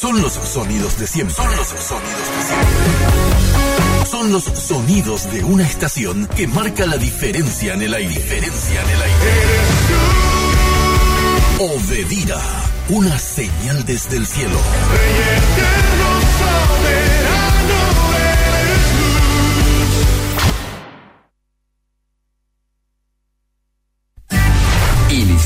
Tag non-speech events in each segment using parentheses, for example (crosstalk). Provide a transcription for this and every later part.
Son los sonidos de siempre. Son los sonidos de siempre. Son los sonidos de una estación que marca la diferencia en el aire. Diferencia en el aire. Obedira, una señal desde el cielo.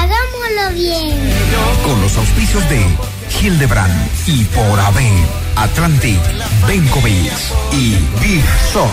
Hagámoslo bien. Con los auspicios de Hildebrand y por AB, Atlantic, Benkovic y Big Shop.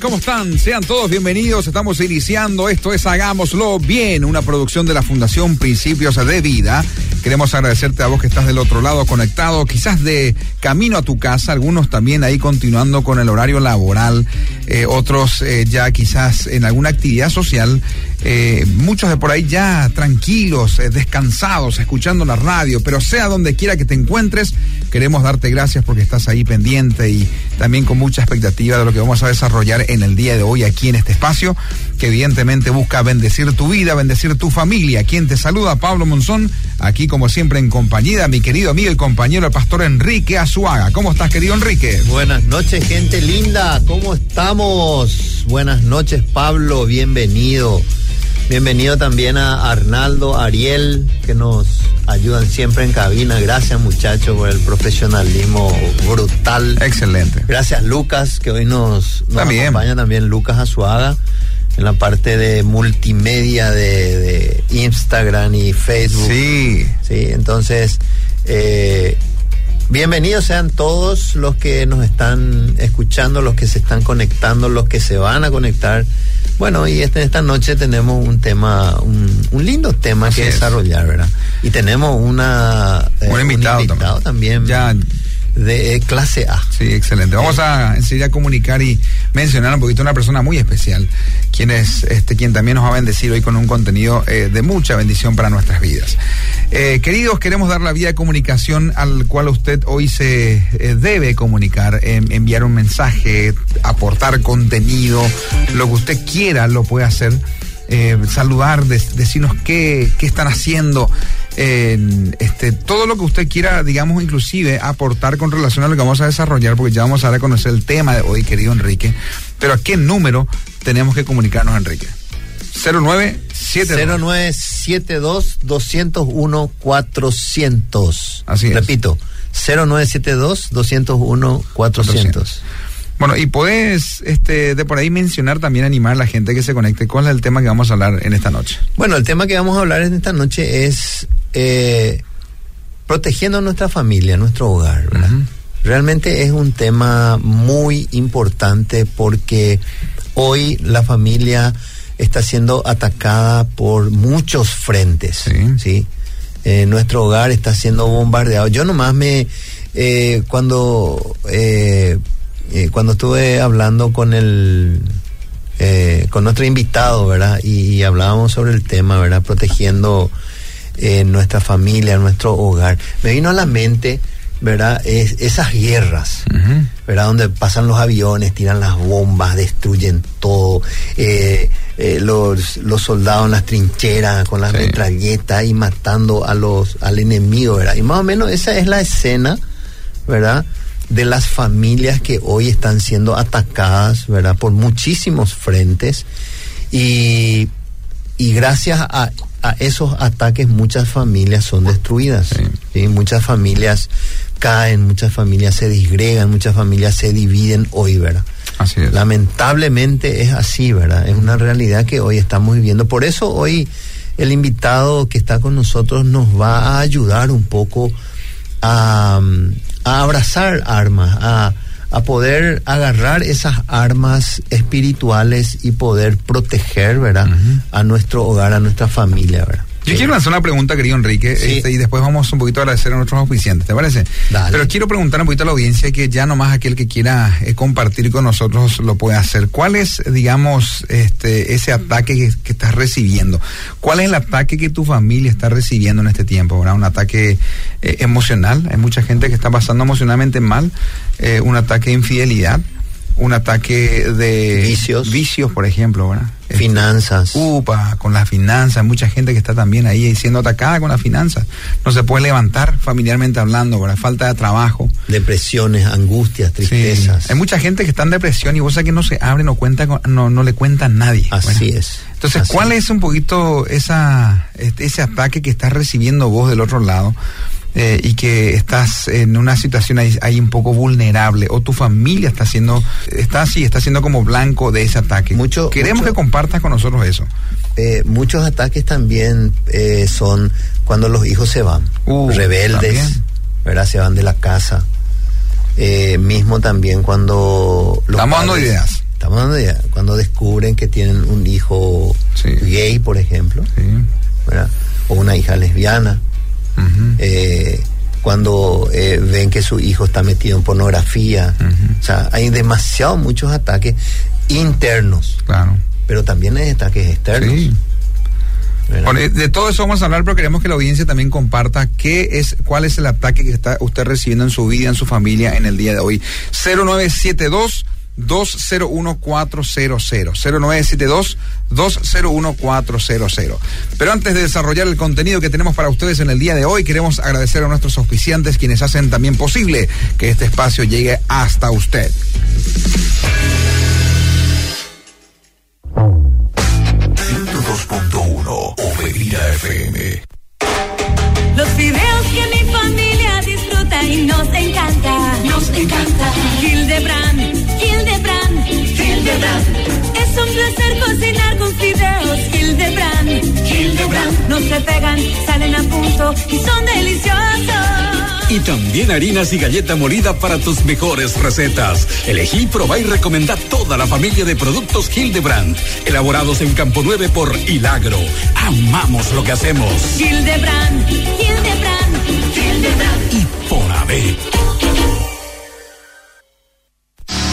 ¿Cómo están? Sean todos bienvenidos, estamos iniciando, esto es Hagámoslo Bien, una producción de la Fundación Principios de Vida. Queremos agradecerte a vos que estás del otro lado conectado, quizás de camino a tu casa, algunos también ahí continuando con el horario laboral, eh, otros eh, ya quizás en alguna actividad social, eh, muchos de por ahí ya tranquilos, descansados, escuchando la radio, pero sea donde quiera que te encuentres, queremos darte gracias porque estás ahí pendiente y también con mucha expectativa de lo que vamos a desarrollar en el día de hoy aquí en este espacio, que evidentemente busca bendecir tu vida, bendecir tu familia. Quien te saluda, Pablo Monzón, aquí como siempre en compañía de mi querido amigo y compañero, el pastor Enrique Azuaga. ¿Cómo estás, querido Enrique? Buenas noches, gente linda. ¿Cómo estamos? Buenas noches, Pablo. Bienvenido. Bienvenido también a Arnaldo, Ariel, que nos ayudan siempre en cabina. Gracias, muchachos, por el profesionalismo brutal. Excelente. Gracias, Lucas, que hoy nos, nos También. acompaña también Lucas Azuaga en la parte de multimedia de, de Instagram y Facebook. Sí. Sí, entonces, eh, bienvenidos sean todos los que nos están escuchando, los que se están conectando, los que se van a conectar. Bueno, y este, esta noche tenemos un tema, un, un lindo tema Así que es. desarrollar, ¿verdad? Y tenemos una, eh, Un invitado también. Ya. De eh, clase A. Sí, excelente. Vamos a enseguida comunicar y mencionar un poquito a una persona muy especial, quien es este, quien también nos va a bendecir hoy con un contenido eh, de mucha bendición para nuestras vidas. Eh, queridos, queremos dar la vía de comunicación al cual usted hoy se debe comunicar, em, enviar un mensaje, aportar contenido, lo que usted quiera lo puede hacer. Eh, saludar, de- decirnos qué, qué están haciendo, en, este, todo lo que usted quiera, digamos, inclusive aportar con relación a lo que vamos a desarrollar, porque ya vamos a dar a conocer el tema de hoy, querido Enrique. Pero ¿a qué número tenemos que comunicarnos, Enrique? 0972. 0972 201 400. Así es. Repito, 0972 201 400. Bueno, y puedes este, de por ahí mencionar también, animar a la gente que se conecte. ¿Cuál es el tema que vamos a hablar en esta noche? Bueno, el tema que vamos a hablar en esta noche es eh, protegiendo nuestra familia, nuestro hogar. ¿verdad? Realmente es un tema muy importante porque hoy la familia está siendo atacada por muchos frentes. Sí. ¿sí? Eh, nuestro hogar está siendo bombardeado. Yo nomás me, eh, cuando, eh, eh, cuando estuve hablando con el, eh, con nuestro invitado, ¿verdad? Y, y hablábamos sobre el tema, ¿verdad? Protegiendo eh, nuestra familia, nuestro hogar. Me vino a la mente, ¿verdad? Es, esas guerras. ¿verdad? Donde pasan los aviones, tiran las bombas, destruyen todo. eh, eh, los, los soldados en las trincheras con las Sí. metralletas y matando a los, al enemigo, ¿verdad? Y más o menos esa es la escena, ¿verdad? De las familias que hoy están siendo atacadas, ¿verdad? Por muchísimos frentes. Y, y gracias a, a esos ataques muchas familias son destruidas. Sí. ¿sí? Muchas familias caen, muchas familias se disgregan, muchas familias se dividen hoy, ¿verdad? Así es. Lamentablemente es así, ¿verdad? Es una realidad que hoy estamos viviendo. Por eso hoy el invitado que está con nosotros nos va a ayudar un poco a, a abrazar armas, a, a poder agarrar esas armas espirituales y poder proteger, ¿verdad? A nuestro hogar, a nuestra familia, ¿verdad? Yo quiero lanzar una pregunta, querido Enrique, Sí. este, y después vamos un poquito a agradecer a nuestros oficiantes, ¿te parece? Dale. Pero quiero preguntar un poquito a la audiencia que ya nomás aquel que quiera eh, compartir con nosotros lo puede hacer. ¿Cuál es, digamos, este, ese ataque que, que estás recibiendo? ¿Cuál es el ataque que tu familia está recibiendo en este tiempo? ¿verdad? Un ataque eh, emocional. Hay mucha gente que está pasando emocionalmente mal. eh, un ataque de infidelidad. Un ataque de Vicios. vicios, por ejemplo, ¿verdad? Este, Finanzas. Upa, con las finanzas, mucha gente que está también ahí siendo atacada con las finanzas. No se puede levantar familiarmente hablando, ¿verdad? Falta de trabajo. Depresiones, angustias, tristezas. Sí. Hay mucha gente que está en depresión y vos sabés que no se abre, no cuenta, con- no, no le cuenta a nadie. Así ¿verdad? es. Entonces, Así ¿cuál es un poquito esa, este, ese ataque que estás recibiendo vos del otro lado? Eh, y que estás en una situación ahí, ahí un poco vulnerable o tu familia está siendo está así está siendo como blanco de ese ataque Mucho- queremos mucho- que compartas con nosotros eso Eh, muchos ataques también eh, son cuando los hijos se van, Uh, rebeldes, también. ¿verdad? Se van de la casa. Eh, mismo también cuando... los Estamos dando ideas. Estamos dando ideas. Cuando descubren que tienen un hijo Sí. gay, por ejemplo, sí ¿verdad? O una hija lesbiana. Eh, cuando eh, ven que su hijo está metido en pornografía. O sea, hay demasiados muchos ataques internos, claro pero también hay ataques externos. sí. Bueno, de todo eso vamos a hablar, pero queremos que la audiencia también comparta qué es, cuál es el ataque que está usted recibiendo en su vida, en su familia en el día de hoy. 0972 201-400. 0972-201-400. Pero antes de desarrollar el contenido que tenemos para ustedes en el día de hoy, queremos agradecer a nuestros auspiciantes quienes hacen también posible que este espacio llegue hasta usted. FM. Los videos que mi familia disfruta y nos encanta. Nos encanta. Hildebrand, Hildebrand, Hildebrand. Es un placer cocinar con fideos Hildebrand. Hildebrand. No se pegan, salen a punto y son deliciosos. Y también harinas y galleta molida para tus mejores recetas. Elegí, probá y recomendá toda la familia de productos Hildebrand, elaborados en Campo 9 por Hilagro. Amamos lo que hacemos. Hildebrand, Hildebrand, Hildebrand. Y por haber.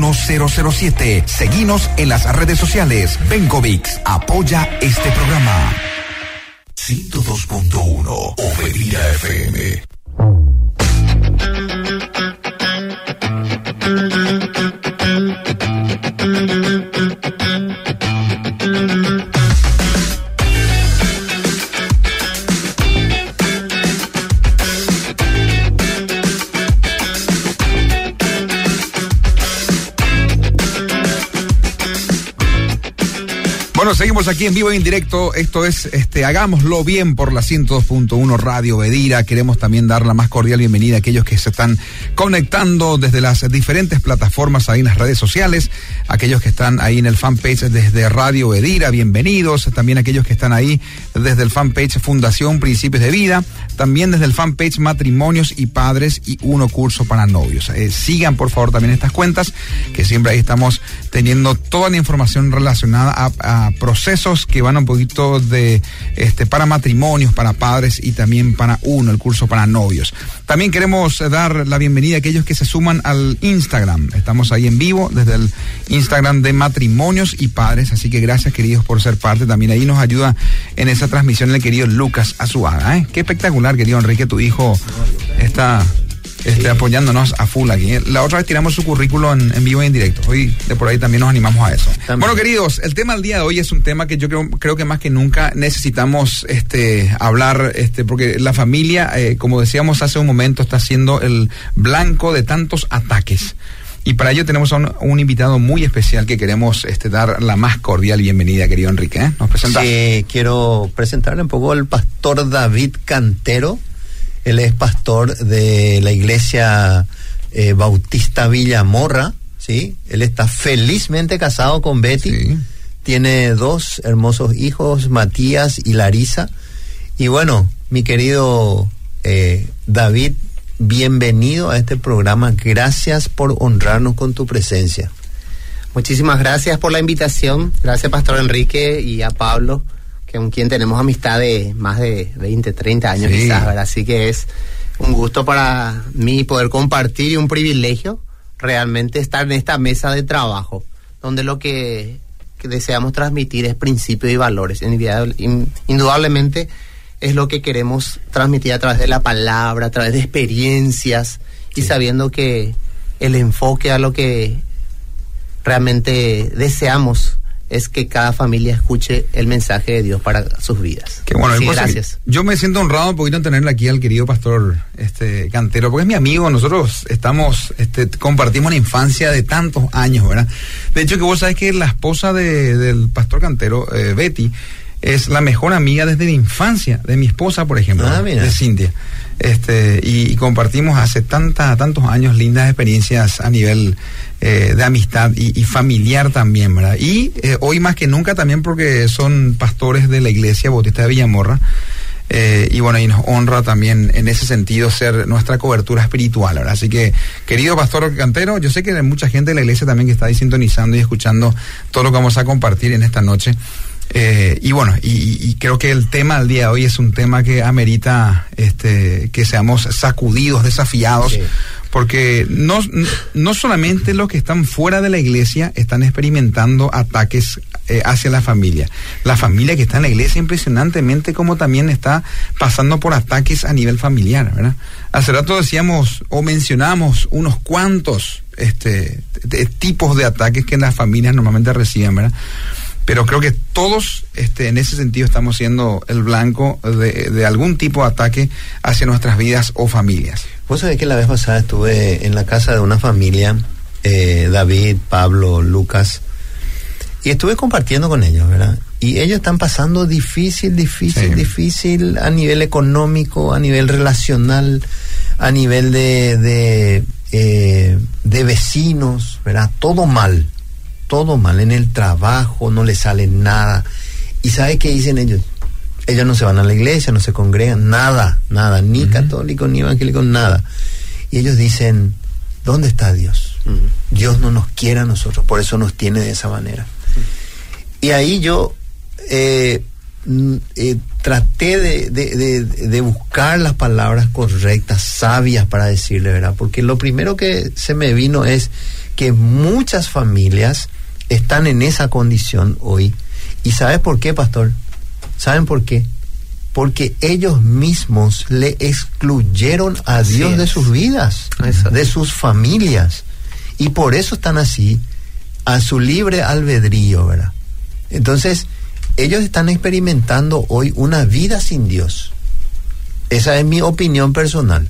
007. Seguinos en las redes sociales. Bencovix apoya este programa. 102.1 Oberira FM. Bueno, seguimos aquí en vivo e en directo. Esto es este Hagámoslo bien por la 102.1 Radio Bedira. Queremos también dar la más cordial bienvenida a aquellos que se están conectando desde las diferentes plataformas ahí en las redes sociales, aquellos que están ahí en el fanpage desde Radio Bedira, bienvenidos. También aquellos que están ahí desde el fanpage Fundación Principios de Vida, también desde el fanpage Matrimonios y Padres y Uno Curso para Novios. Eh, sigan por favor también estas cuentas, que siempre ahí estamos teniendo toda la información relacionada a procesos que van un poquito de este para matrimonios, para padres y también para uno, el curso para novios. También queremos dar la bienvenida a aquellos que se suman al Instagram. Estamos ahí en vivo desde el Instagram de matrimonios y padres, así que gracias queridos por ser parte. También ahí nos ayuda en esa transmisión el querido Lucas Azuaga. ¿eh? Qué espectacular, querido Enrique, tu hijo está este, apoyándonos a full aquí. La otra vez tiramos su currículo en, en, vivo y en directo. Hoy de por ahí también nos animamos a eso. También. Bueno, queridos, el tema del día de hoy es un tema que yo creo, creo que más que nunca necesitamos este, hablar, este, porque la familia, eh, como decíamos hace un momento, está siendo el blanco de tantos ataques. Y para ello tenemos a un, un, invitado muy especial que queremos este, dar la más cordial bienvenida, querido Enrique. ¿eh? ¿Nos presentas? Sí, quiero presentarle un poco al pastor David Cantero. Él es pastor de la iglesia eh, Bautista Villamorra, ¿sí? Él está felizmente casado con Betty. Sí. Tiene dos hermosos hijos, Matías y Larisa. Y bueno, mi querido eh, David, bienvenido a este programa. Gracias por honrarnos con tu presencia. Muchísimas gracias por la invitación. Gracias, Pastor Enrique y a Pablo con quien tenemos amistad de más de 20, 30 años sí. quizás, ¿verdad? Así que es un gusto para mí poder compartir y un privilegio realmente estar en esta mesa de trabajo, donde lo que, que deseamos transmitir es principios y valores. Indudablemente es lo que queremos transmitir a través de la palabra, a través de experiencias sí. y sabiendo que el enfoque a lo que realmente deseamos es que cada familia escuche el mensaje de Dios para sus vidas. Qué bueno, sí, gracias. Yo me siento honrado un poquito en tenerle aquí al querido pastor este Cantero, porque es mi amigo, nosotros estamos, este, compartimos una infancia de tantos años, ¿verdad? De hecho, que vos sabés que la esposa de, del pastor Cantero, eh, Betty, es la mejor amiga desde la infancia de mi esposa, por ejemplo, ah, de Cintia. Este, y, y, compartimos hace tanta, tantos años lindas experiencias a nivel eh, de amistad y, y, familiar también, ¿verdad? Y eh, hoy más que nunca también porque son pastores de la iglesia Bautista de Villamorra. Eh, y bueno, y nos honra también en ese sentido ser nuestra cobertura espiritual, ¿verdad? Así que, querido pastor Cantero, yo sé que hay mucha gente de la iglesia también que está ahí sintonizando y escuchando todo lo que vamos a compartir en esta noche. Eh, y bueno, y, y, creo que el tema del día de hoy es un tema que amerita este, que seamos sacudidos, desafiados, sí. porque no, no solamente los que están fuera de la iglesia están experimentando ataques eh, hacia la familia. La familia que está en la iglesia impresionantemente como también está pasando por ataques a nivel familiar, ¿verdad? Hace rato decíamos o mencionamos unos cuantos este, de, tipos de ataques que las familias normalmente reciben, ¿verdad? Pero creo que todos este, en ese sentido estamos siendo el blanco de, de, algún tipo de ataque hacia nuestras vidas o familias. Vos sabés que la vez pasada estuve en la casa de una familia, eh, David, Pablo, Lucas, y estuve compartiendo con ellos, ¿verdad? Y ellos están pasando difícil, difícil, sí. difícil a nivel económico, a nivel relacional, a nivel de, de eh, de vecinos, ¿verdad? Todo mal, todo mal. En el trabajo no le sale nada. ¿Y sabe qué dicen ellos? Ellos no se van a la iglesia, no se congregan, nada, nada, ni católicos, ni evangélicos, nada. Y ellos dicen, ¿dónde está Dios? Dios no nos quiere a nosotros, por eso nos tiene de esa manera. Y ahí yo eh, eh, traté de, de- de- de buscar las palabras correctas, sabias para decirle, ¿verdad? Porque lo primero que se me vino es que muchas familias están en esa condición hoy. ¿Y sabe por qué, pastor? ¿Saben por qué? Porque ellos mismos le excluyeron a Así Dios de sus vidas, de sus familias. Y por eso están así, a su libre albedrío, ¿verdad? Entonces, ellos están experimentando hoy una vida sin Dios. Esa es mi opinión personal.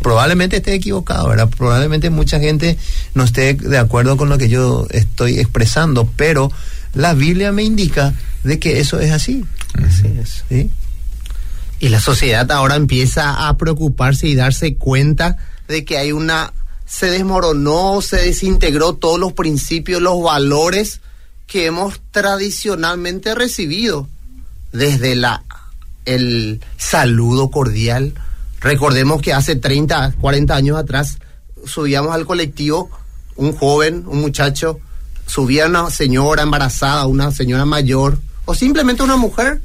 Probablemente esté equivocado, ¿verdad? Probablemente mucha gente no esté de acuerdo con lo que yo estoy expresando, pero la Biblia me indica de que eso es así. Así es. ¿sí? Y la sociedad ahora empieza a preocuparse y darse cuenta de que hay una se desmoronó, se desintegró todos los principios, los valores que hemos tradicionalmente recibido desde la el saludo cordial. Recordemos que hace 30, 40 años atrás subíamos al colectivo un joven, un muchacho, subía una señora embarazada, una señora mayor o simplemente una mujer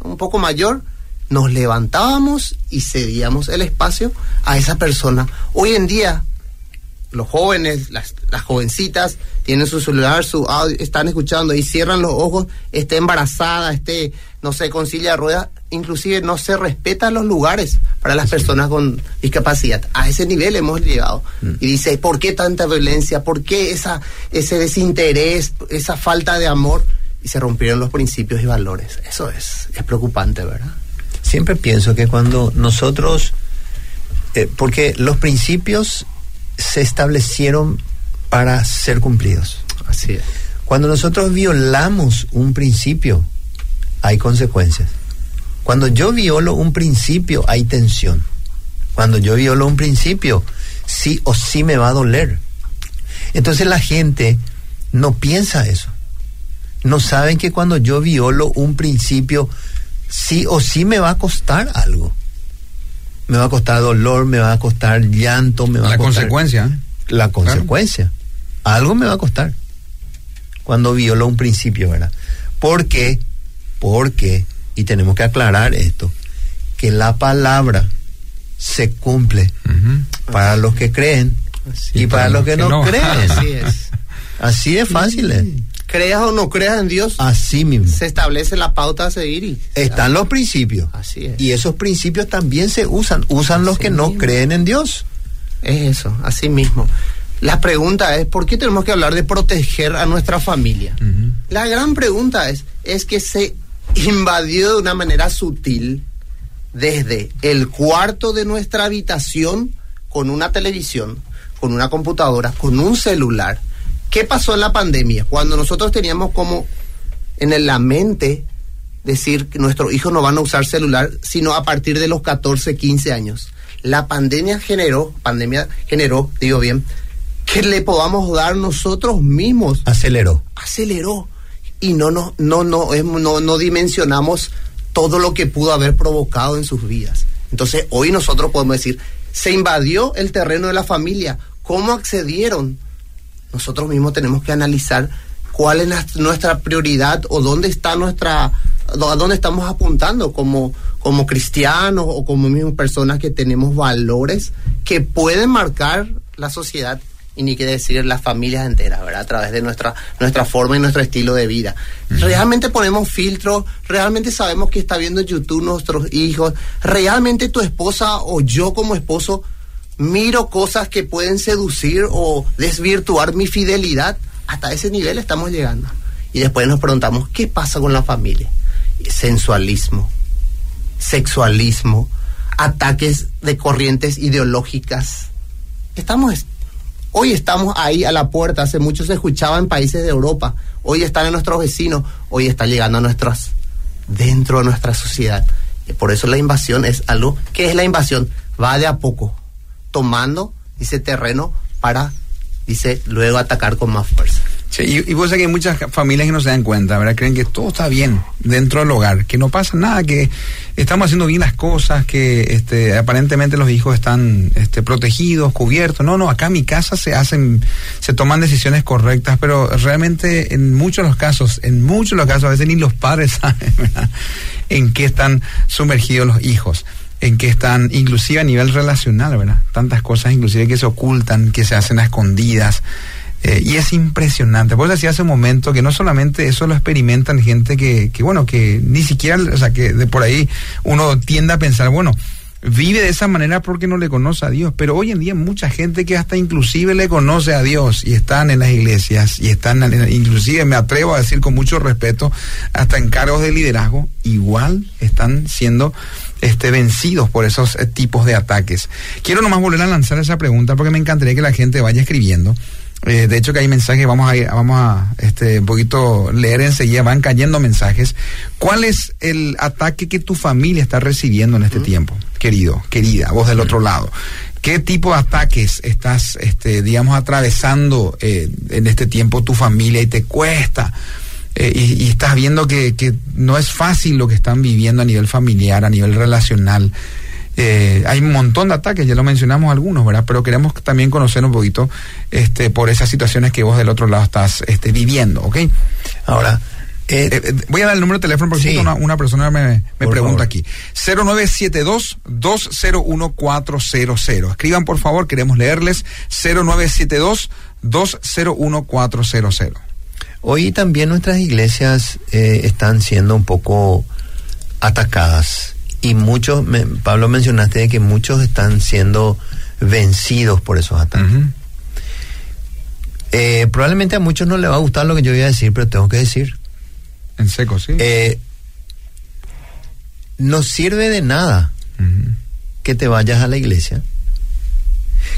un poco mayor, nos levantábamos y cedíamos el espacio a esa persona. Hoy en día, los jóvenes, las, jovencitas, tienen su celular, su audio, están escuchando y cierran los ojos, esté embarazada, esté, no sé, con silla de ruedas, inclusive no se respetan los lugares para las personas con discapacidad. A ese nivel hemos llegado. Y dice, ¿por qué tanta violencia? ¿Por qué esa, ese desinterés, esa falta de amor? Y se rompieron los principios y valores. Eso es, es preocupante, ¿verdad? Siempre pienso que cuando nosotros, eh, porque los principios se establecieron para ser cumplidos. Así es. Cuando nosotros violamos un principio, hay consecuencias. Cuando yo violo un principio, hay tensión. Cuando yo violo un principio, sí o sí me va a doler. Entonces la gente no piensa eso. No saben que cuando yo violo un principio, sí o sí me va a costar algo. Me va a costar dolor, me va a costar llanto, me va La a costar consecuencia. ¿eh? la consecuencia. Algo me va a costar cuando violo un principio, ¿verdad? ¿Por qué? Porque, y tenemos que aclarar esto, que la palabra se cumple para los que creen y para los que no, creen. (laughs) Así es. Así de fácil es. Creas o no creas en Dios, Así mismo. se establece la pauta a seguir y Están los principios. Así es. Y esos principios también se usan. Usan los que no creen en Dios. Es eso, así mismo. La pregunta es, ¿por qué tenemos que hablar de proteger a nuestra familia? La gran pregunta es, es que se invadió de una manera sutil desde el cuarto de nuestra habitación con una televisión, con una computadora, con un celular. ¿Qué pasó en la pandemia? Cuando nosotros teníamos como en la mente decir que nuestros hijos no van a usar celular sino a partir de los 14, 15 años. La pandemia generó, pandemia generó, digo bien, que le podamos dar nosotros mismos Aceleró. aceleró y no no no no no, no dimensionamos todo lo que pudo haber provocado en sus vidas. Entonces, hoy nosotros podemos decir, se invadió el terreno de la familia, ¿cómo accedieron? Nosotros mismos tenemos que analizar cuál es nuestra prioridad o dónde está nuestra a dónde estamos apuntando como como cristianos o como mismas personas que tenemos valores que pueden marcar la sociedad y ni qué decir las familias enteras, ¿verdad? A través de nuestra, nuestra forma y nuestro estilo de vida. Realmente ponemos filtros, realmente sabemos que está viendo YouTube nuestros hijos, realmente tu esposa o yo como esposo miro cosas que pueden seducir o desvirtuar mi fidelidad. Hasta ese nivel estamos llegando. Y después nos preguntamos, ¿qué pasa con la familia? Sensualismo, sexualismo, ataques de corrientes ideológicas. Estamos Hoy estamos ahí a la puerta, hace mucho se escuchaba en países de Europa, hoy están en nuestros vecinos, hoy está llegando a nuestras, dentro de nuestra sociedad. Y por eso la invasión es algo, ¿qué es la invasión? Va de a poco, tomando ese terreno para dice luego atacar con más fuerza. Sí, y, y vos sabés que hay muchas familias que no se dan cuenta, ¿verdad? Creen que todo está bien dentro del hogar, que no pasa nada, que estamos haciendo bien las cosas, que este, aparentemente los hijos están este, protegidos, cubiertos. No, no, acá en mi casa se hacen, se toman decisiones correctas, pero realmente en muchos de los casos, en muchos de los casos, a veces ni los padres (laughs) saben, ¿verdad? En qué están sumergidos los hijos en qué están, inclusive a nivel relacional, ¿verdad? Tantas cosas inclusive que se ocultan, que se hacen a escondidas. Eh, y es impresionante. Pues decía hace un momento que no solamente eso lo experimentan gente que, que, bueno, que ni siquiera, o sea, que de por ahí uno tiende a pensar, bueno, vive de esa manera porque no le conoce a Dios. Pero hoy en día mucha gente que hasta inclusive le conoce a Dios y están en las iglesias y están, inclusive me atrevo a decir con mucho respeto, hasta en cargos de liderazgo, igual están siendo este, vencidos por esos eh, tipos de ataques. Quiero nomás volver a lanzar esa pregunta porque me encantaría que la gente vaya escribiendo. Eh, de hecho que hay mensajes, vamos a ir, vamos a este un poquito leer enseguida, van cayendo mensajes. ¿Cuál es el ataque que tu familia está recibiendo en este tiempo, querido, querida, vos del otro lado? ¿Qué tipo de ataques estás, este, digamos, atravesando eh, en este tiempo tu familia y te cuesta? Eh, y, y, estás viendo que, que, no es fácil lo que están viviendo a nivel familiar, a nivel relacional. Eh, hay un montón de ataques, ya lo mencionamos algunos, ¿verdad? Pero queremos también conocer un poquito este, por esas situaciones que vos del otro lado estás este, viviendo, ¿ok? Ahora, eh, eh, voy a dar el número de teléfono porque sí. una, una, persona me, me pregunta favor. aquí. 0972-201-400. Escriban por favor, queremos leerles. 0972-201-400. Hoy también nuestras iglesias eh, están siendo un poco atacadas y muchos, me, Pablo mencionaste de que muchos están siendo vencidos por esos ataques. Uh -huh. eh, probablemente a muchos no les va a gustar lo que yo voy a decir, pero tengo que decir. En seco, sí. Eh, no sirve de nada uh -huh. que te vayas a la iglesia,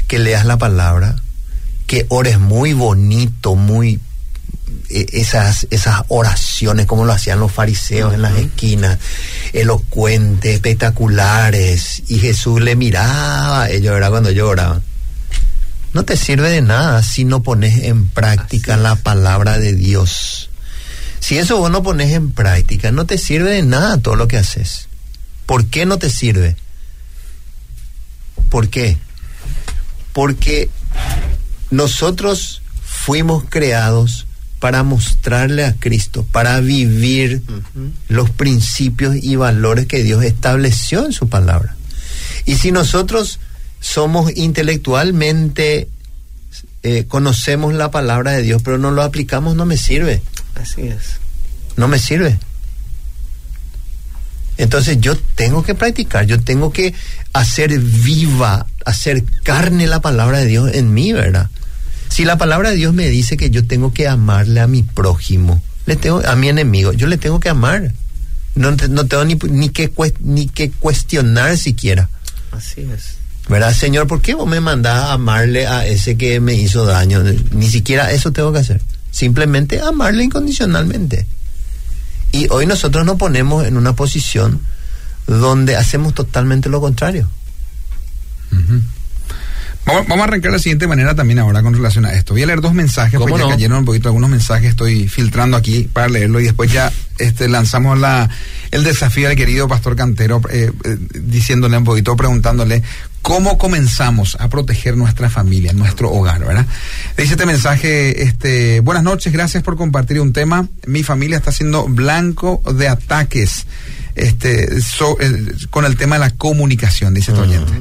que leas la palabra, que ores muy bonito, muy esas, esas oraciones como lo hacían los fariseos uh -huh. en las esquinas, elocuentes, espectaculares, y Jesús le miraba, ellos era cuando lloraban. No te sirve de nada si no pones en práctica la palabra de Dios. Si eso vos no pones en práctica, no te sirve de nada todo lo que haces. ¿Por qué no te sirve? ¿Por qué? Porque nosotros fuimos creados para mostrarle a Cristo, para vivir uh -huh. los principios y valores que Dios estableció en su palabra. Y si nosotros somos intelectualmente, eh, conocemos la palabra de Dios, pero no lo aplicamos, no me sirve. Así es. No me sirve. Entonces yo tengo que practicar, yo tengo que hacer viva, hacer carne la palabra de Dios en mí, ¿verdad? Si la palabra de Dios me dice que yo tengo que amarle a mi prójimo, le tengo a mi enemigo, yo le tengo que amar. No, no tengo ni, ni, que, ni que cuestionar siquiera. Así es. ¿Verdad, Señor? ¿Por qué vos me mandás a amarle a ese que me hizo daño? Ni siquiera eso tengo que hacer. Simplemente amarle incondicionalmente. Y hoy nosotros nos ponemos en una posición donde hacemos totalmente lo contrario. Uh -huh. Vamos, vamos, a arrancar de la siguiente manera también ahora con relación a esto. Voy a leer dos mensajes porque no? ya cayeron un poquito algunos mensajes, estoy filtrando aquí para leerlo y después ya este, lanzamos la, el desafío al querido pastor Cantero eh, eh, diciéndole un poquito, preguntándole cómo comenzamos a proteger nuestra familia, nuestro hogar, ¿verdad? Dice este mensaje, este, buenas noches, gracias por compartir un tema. Mi familia está siendo blanco de ataques este, so, eh, con el tema de la comunicación, dice uh -huh. oyente.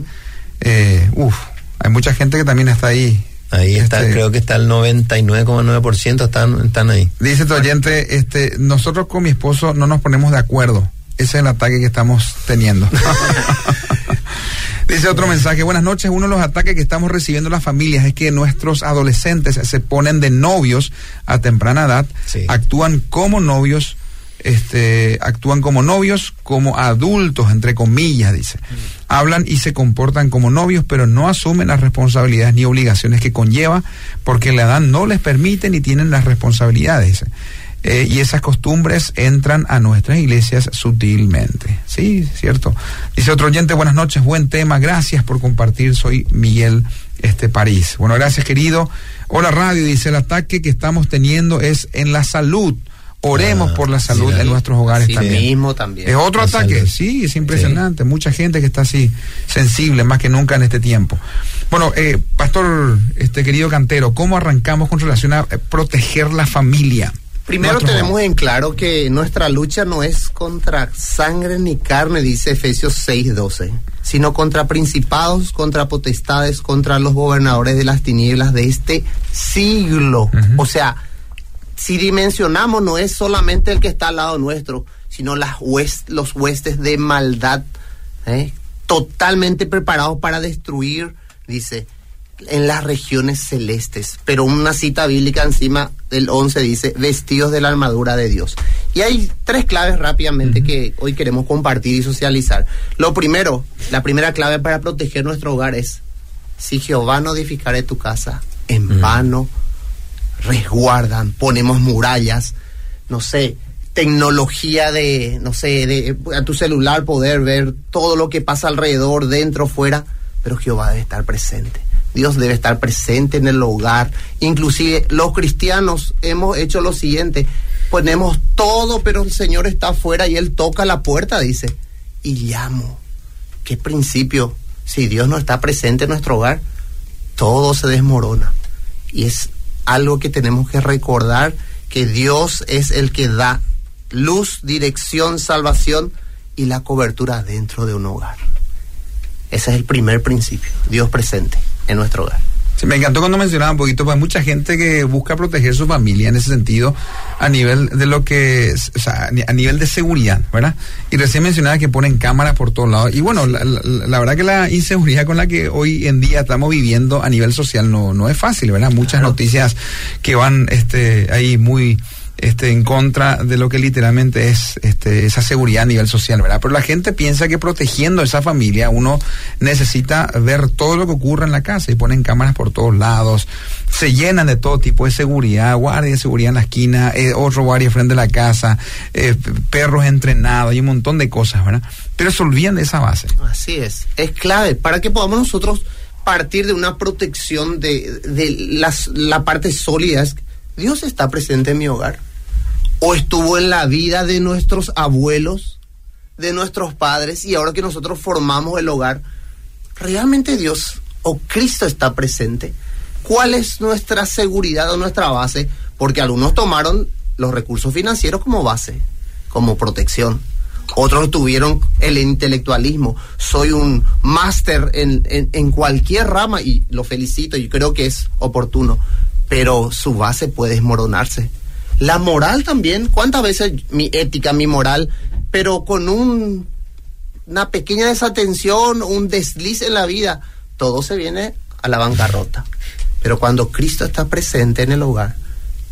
Eh, uf, hay mucha gente que también está ahí. Ahí está, este, creo que está el 99,9% están, están ahí. Dice tu oyente, este, nosotros con mi esposo no nos ponemos de acuerdo. Ese es el ataque que estamos teniendo. (laughs) Dice otro mensaje, buenas noches, uno de los ataques que estamos recibiendo las familias es que nuestros adolescentes se ponen de novios a temprana edad, sí. actúan como novios, este, actúan como novios, como adultos, entre comillas, dice. Mm. Hablan y se comportan como novios, pero no asumen las responsabilidades ni obligaciones que conlleva, porque la edad no les permite ni tienen las responsabilidades. Dice. Eh, y esas costumbres entran a nuestras iglesias sutilmente. Sí, cierto. Dice otro oyente, buenas noches, buen tema, gracias por compartir, soy Miguel este París. Bueno, gracias querido. Hola radio, dice el ataque que estamos teniendo es en la salud. Oremos Ah, por la salud sí, en nuestros hogares Sí también. mismo también. Es otro La ataque, salud. sí, es impresionante. Mucha gente que está así sensible, más que nunca en este tiempo. Bueno, eh, pastor, este querido cantero, ¿cómo arrancamos con relación a eh, proteger la familia? Primero Nuestros tenemos hogares. en claro que nuestra lucha no es contra sangre ni carne, dice Efesios 6:12, sino contra principados, contra potestades, contra los gobernadores de las tinieblas de este siglo. O sea, si dimensionamos, no es solamente el que está al lado nuestro, sino las los huestes de maldad, ¿eh? totalmente preparados para destruir, dice, en las regiones celestes. Pero una cita bíblica encima del 11 dice, vestidos de la armadura de Dios. Y hay tres claves rápidamente que hoy queremos compartir y socializar. Lo primero, la primera clave para proteger nuestro hogar es, si Jehová no edificare tu casa, en vano resguardan, ponemos murallas, no sé, tecnología de, no sé, de a tu celular poder ver todo lo que pasa alrededor, dentro, fuera, pero Jehová debe estar presente. Dios debe estar presente en el hogar. Inclusive los cristianos hemos hecho lo siguiente, ponemos todo, pero el Señor está afuera y Él toca la puerta, dice, y llamo. ¿Qué principio? Si Dios no está presente en nuestro hogar, todo se desmorona. Y es algo que tenemos que recordar, que Dios es el que da luz, dirección, salvación y la cobertura dentro de un hogar. Ese es el primer principio, Dios presente en nuestro hogar. Sí, me encantó cuando mencionaba un poquito, pues hay mucha gente que busca proteger su familia en ese sentido, a nivel de lo que, o sea, a ni- a nivel de seguridad, ¿verdad? Y recién mencionaba que ponen cámaras por todos lados. Y bueno, la, la- la verdad que la inseguridad con la que hoy en día estamos viviendo a nivel social no, no es fácil, ¿verdad? Muchas noticias que van este, ahí muy este, en contra de lo que literalmente es este, esa seguridad a nivel social, ¿verdad? Pero la gente piensa que protegiendo a esa familia uno necesita ver todo lo que ocurre en la casa y ponen cámaras por todos lados, se llenan de todo tipo de seguridad, guardia de seguridad en la esquina, eh, otro guardia frente a la casa, eh, perros entrenados y un montón de cosas, ¿verdad? Pero se olvidan de esa base. Así es, es clave para que podamos nosotros partir de una protección de, de las, la parte sólida. Dios está presente en mi hogar. O estuvo en la vida de nuestros abuelos, de nuestros padres, y ahora que nosotros formamos el hogar, ¿realmente Dios o Cristo está presente? ¿Cuál es nuestra seguridad o nuestra base? Porque algunos tomaron los recursos financieros como base, como protección. Otros tuvieron el intelectualismo. Soy un máster en, en, en cualquier rama y lo felicito y creo que es oportuno. Pero su base puede desmoronarse. La moral también. ¿Cuántas veces mi ética, mi moral, pero con un, una pequeña desatención, un desliz en la vida, todo se viene a la bancarrota. Pero cuando Cristo está presente en el hogar,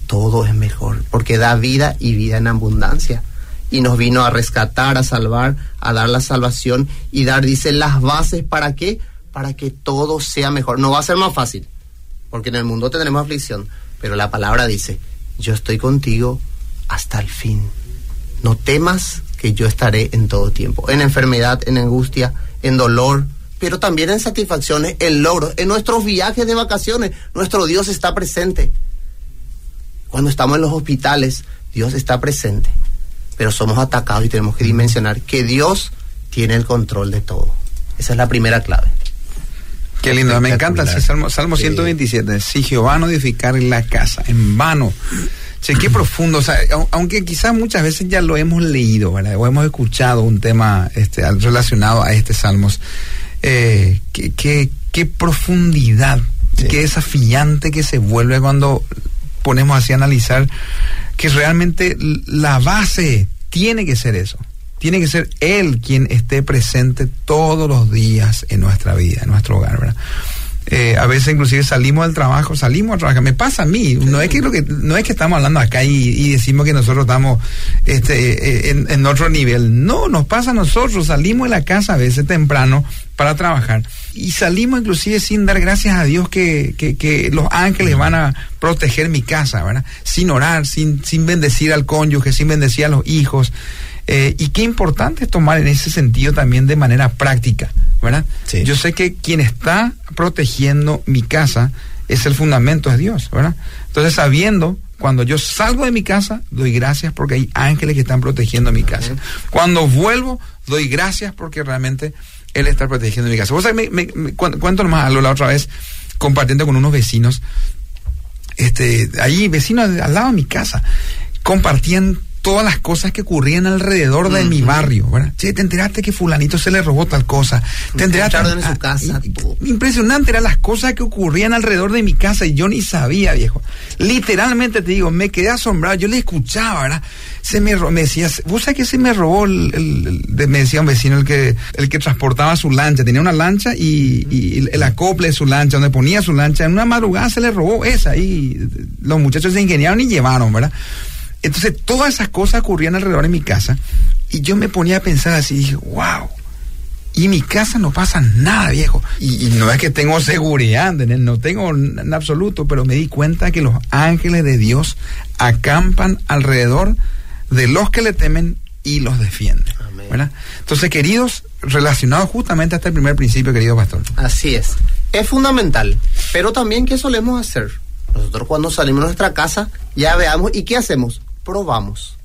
todo es mejor, porque da vida y vida en abundancia. Y nos vino a rescatar, a salvar, a dar la salvación y dar, dice, las bases para qué? Para que todo sea mejor. No va a ser más fácil, porque en el mundo tendremos aflicción, pero la palabra dice, yo estoy contigo hasta el fin. No temas que yo estaré en todo tiempo, en enfermedad, en angustia, en dolor, pero también en satisfacciones, en logros, en nuestros viajes de vacaciones. Nuestro Dios está presente. Cuando estamos en los hospitales, Dios está presente, pero somos atacados y tenemos que dimensionar que Dios tiene el control de todo. Esa es la primera clave. Qué lindo, me encanta ese Salmo, Salmo Sí. 127. Si Jehová no edificar la casa, en vano. Che, qué profundo, o sea, au- aunque quizás muchas veces ya lo hemos leído, ¿verdad? O hemos escuchado un tema este, relacionado a este Salmos. Eh, qué, qué- qué profundidad, Sí. qué desafiante que se vuelve cuando ponemos así a analizar que realmente la base tiene que ser eso. Tiene que ser Él quien esté presente todos los días en nuestra vida, en nuestro hogar, ¿verdad? Eh, a veces inclusive salimos del trabajo, salimos a trabajar. Me pasa a mí, no es que lo que no es que estamos hablando acá y, decimos que nosotros estamos este, eh, en, otro nivel. No, nos pasa a nosotros. Salimos de la casa a veces temprano para trabajar y salimos inclusive sin dar gracias a Dios que los ángeles van a proteger mi casa, ¿verdad? Sin orar, sin, sin bendecir al cónyuge, sin bendecir a los hijos. Eh, y qué importante es tomar en ese sentido también de manera práctica, ¿verdad? Sí. Yo sé que quien está protegiendo mi casa es el fundamento de Dios, ¿verdad? Entonces, sabiendo, cuando yo salgo de mi casa, doy gracias porque hay ángeles que están protegiendo mi casa. Cuando vuelvo, doy gracias porque realmente Él está protegiendo mi casa. Vos sabés, me, me- me- cu- cuento nomás algo la otra vez, compartiendo con unos vecinos, este, ahí, vecinos al lado de mi casa, compartían todas las cosas que ocurrían alrededor de mi barrio, ¿verdad? Che, te enteraste que fulanito se le robó tal cosa. Te enteraste en su Ah, casa, y- todo. impresionante eran las cosas que ocurrían alrededor de mi casa y yo ni sabía, viejo. Literalmente te digo, me quedé asombrado, yo le escuchaba, ¿verdad? Se me, me decía, ¿vos sabés que se me robó el, el- me decía un vecino el que, el que transportaba su lancha, tenía una lancha y, y el, el acople de su lancha, donde ponía su lancha, en una madrugada se le robó esa y los muchachos se ingeniaron y llevaron, ¿verdad? Entonces todas esas cosas ocurrían alrededor de mi casa y yo me ponía a pensar así, dije, wow. Y en mi casa no pasa nada, viejo. Y, y no es que tengo seguridad, ¿entendés? no tengo en absoluto, pero me di cuenta que los ángeles de Dios acampan alrededor de los que le temen y los defienden. Amén. ¿verdad? Entonces, queridos, relacionados justamente a este primer principio, querido pastor. Así es. Es fundamental. Pero también, ¿qué solemos hacer? Nosotros cuando salimos de nuestra casa, ya veamos, ¿y qué hacemos? Probamos.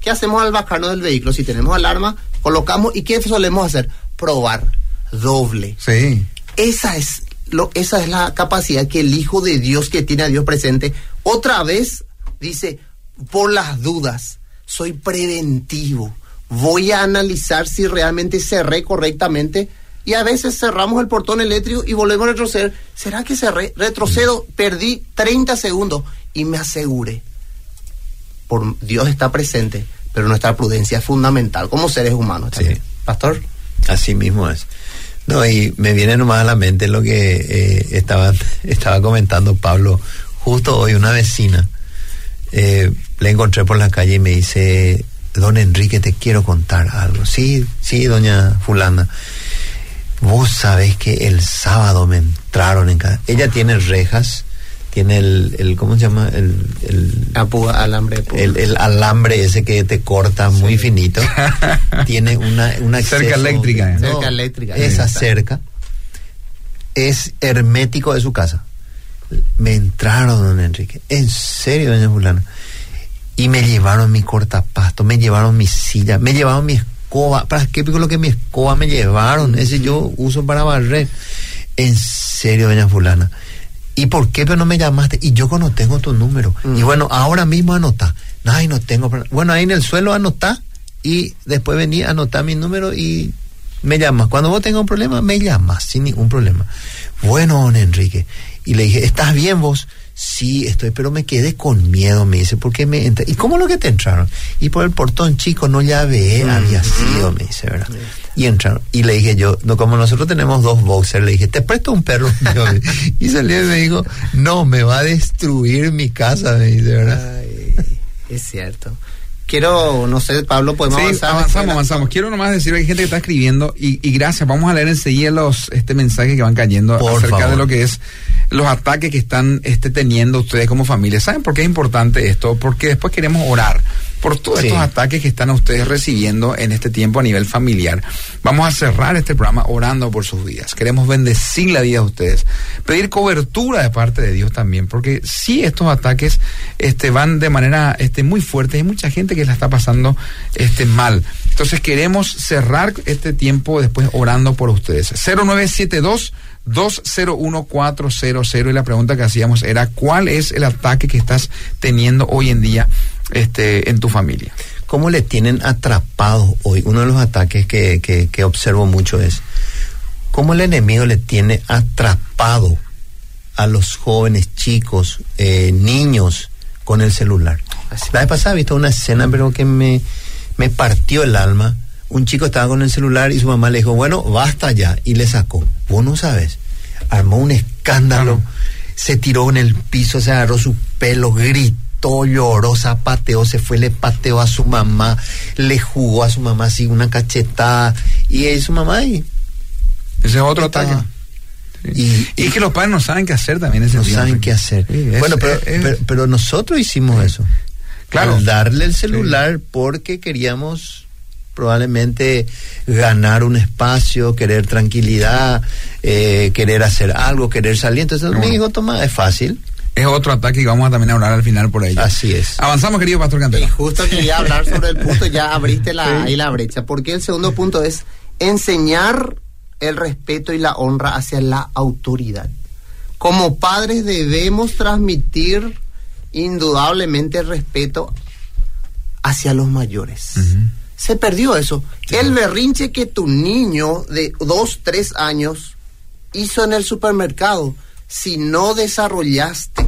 ¿Qué hacemos al bajarnos del vehículo? Si tenemos alarma, colocamos, ¿y qué solemos hacer? Probar. Doble. Sí. Esa es, lo, esa es la capacidad que el Hijo de Dios que tiene a Dios presente, otra vez dice, por las dudas, soy preventivo. Voy a analizar si realmente cerré correctamente. Y a veces cerramos el portón eléctrico y volvemos a retroceder. ¿Será que cerré? Retrocedo, perdí 30 segundos y me aseguré. Por Dios está presente, pero nuestra prudencia es fundamental como seres humanos. también. Sí. Pastor. Así mismo es. No, y me viene nomás a la mente lo que eh, estaba, (laughs) estaba comentando Pablo. Justo hoy una vecina eh, le encontré por la calle y me dice, don Enrique, te quiero contar algo. Sí, sí, doña fulana. Vos sabés que el sábado me entraron en casa. Ella tiene rejas, tiene el, el ¿cómo se llama? El, el, alambre el, el alambre ese que te corta muy finito. (laughs) tiene una, una Cerca eléctrica, ¿eh? Cerca eléctrica. Esa Sí. cerca es hermético de su casa. Me entraron, don Enrique. En serio, doña Fulana. Y me llevaron mi cortapasto, me llevaron mi silla, me llevaron mi escoba. ¿Para qué pico lo que mi escoba me llevaron? Ese yo uso para barrer. En serio, doña Fulana. ¿Y por qué pero no me llamaste? Y yo no tengo tu número. Y bueno, ahora mismo anota. Ay, no tengo. Bueno, ahí en el suelo anota y después vení a anotar mi número y me llamas. Cuando vos tengas un problema, me llamas sin ningún problema. Bueno, don Enrique. Y le dije, ¿estás bien vos? Sí, estoy, pero me quedé con miedo, me dice, ¿por qué me entra? ¿Y cómo lo que te entraron? Y por el portón chico, no llavé, había sido, me dice, ¿verdad? Y entraron. Y le dije yo, no, como nosotros tenemos dos boxers, le dije, te presto un perro (laughs) mío. y salió y me dijo, no, me va a destruir mi casa, me dice, ¿verdad? Ay, es cierto. Quiero, no sé, Pablo, podemos Sí, avanzar. avanzamos, avanzamos. Quiero nomás decir, hay gente que está escribiendo y, y gracias, vamos a leer enseguida los este mensaje que van cayendo Por acerca favor. de lo que es los ataques que están este, teniendo ustedes como familia. ¿Saben por qué es importante esto? Porque después queremos orar por todos Sí. estos ataques que están ustedes recibiendo en este tiempo a nivel familiar. Vamos a cerrar este programa orando por sus vidas. Queremos bendecir la vida de ustedes, pedir cobertura de parte de Dios también, porque si estos ataques este, van de manera este, muy fuerte, hay mucha gente que la está pasando este, mal. Entonces queremos cerrar este tiempo después orando por ustedes. 0972 201-400 y la pregunta que hacíamos era ¿cuál es el ataque que estás teniendo hoy en día este, en tu familia? ¿Cómo le tienen atrapado hoy? Uno de los ataques que, que, que observo mucho es cómo el enemigo le tiene atrapado a los jóvenes, chicos, eh, niños con el celular. La vez pasada he visto una escena, pero que me, me partió el alma. Un chico estaba con el celular y su mamá le dijo, bueno, basta ya, y le sacó. Vos no sabes. Armó un escándalo, se tiró en el piso, se agarró su pelo, gritó, lloró, zapateó, se fue, le pateó a su mamá, le jugó a su mamá así una cachetada, y eh, su mamá ahí Ese es otro ataque. Y, Y, y es que los padres no saben qué hacer también ese no saben qué hacer. Sí, es- bueno, pero, es- es- pero, pero nosotros hicimos eso. Claro. Al darle el celular porque queríamos probablemente ganar un espacio, querer tranquilidad, eh, querer hacer algo, querer salir. Entonces, mi hijo toma, es fácil. Es otro ataque y vamos a también hablar al final por ello. Así es. Avanzamos, querido Pastor Y Cantero. justo quería hablar sobre el punto, ya abriste la, (laughs) ahí la brecha, porque el segundo punto es enseñar el respeto y la honra hacia la autoridad. Como padres debemos transmitir indudablemente el respeto hacia los mayores. Se perdió eso. El berrinche que tu niño de dos, tres años hizo en el supermercado, si no desarrollaste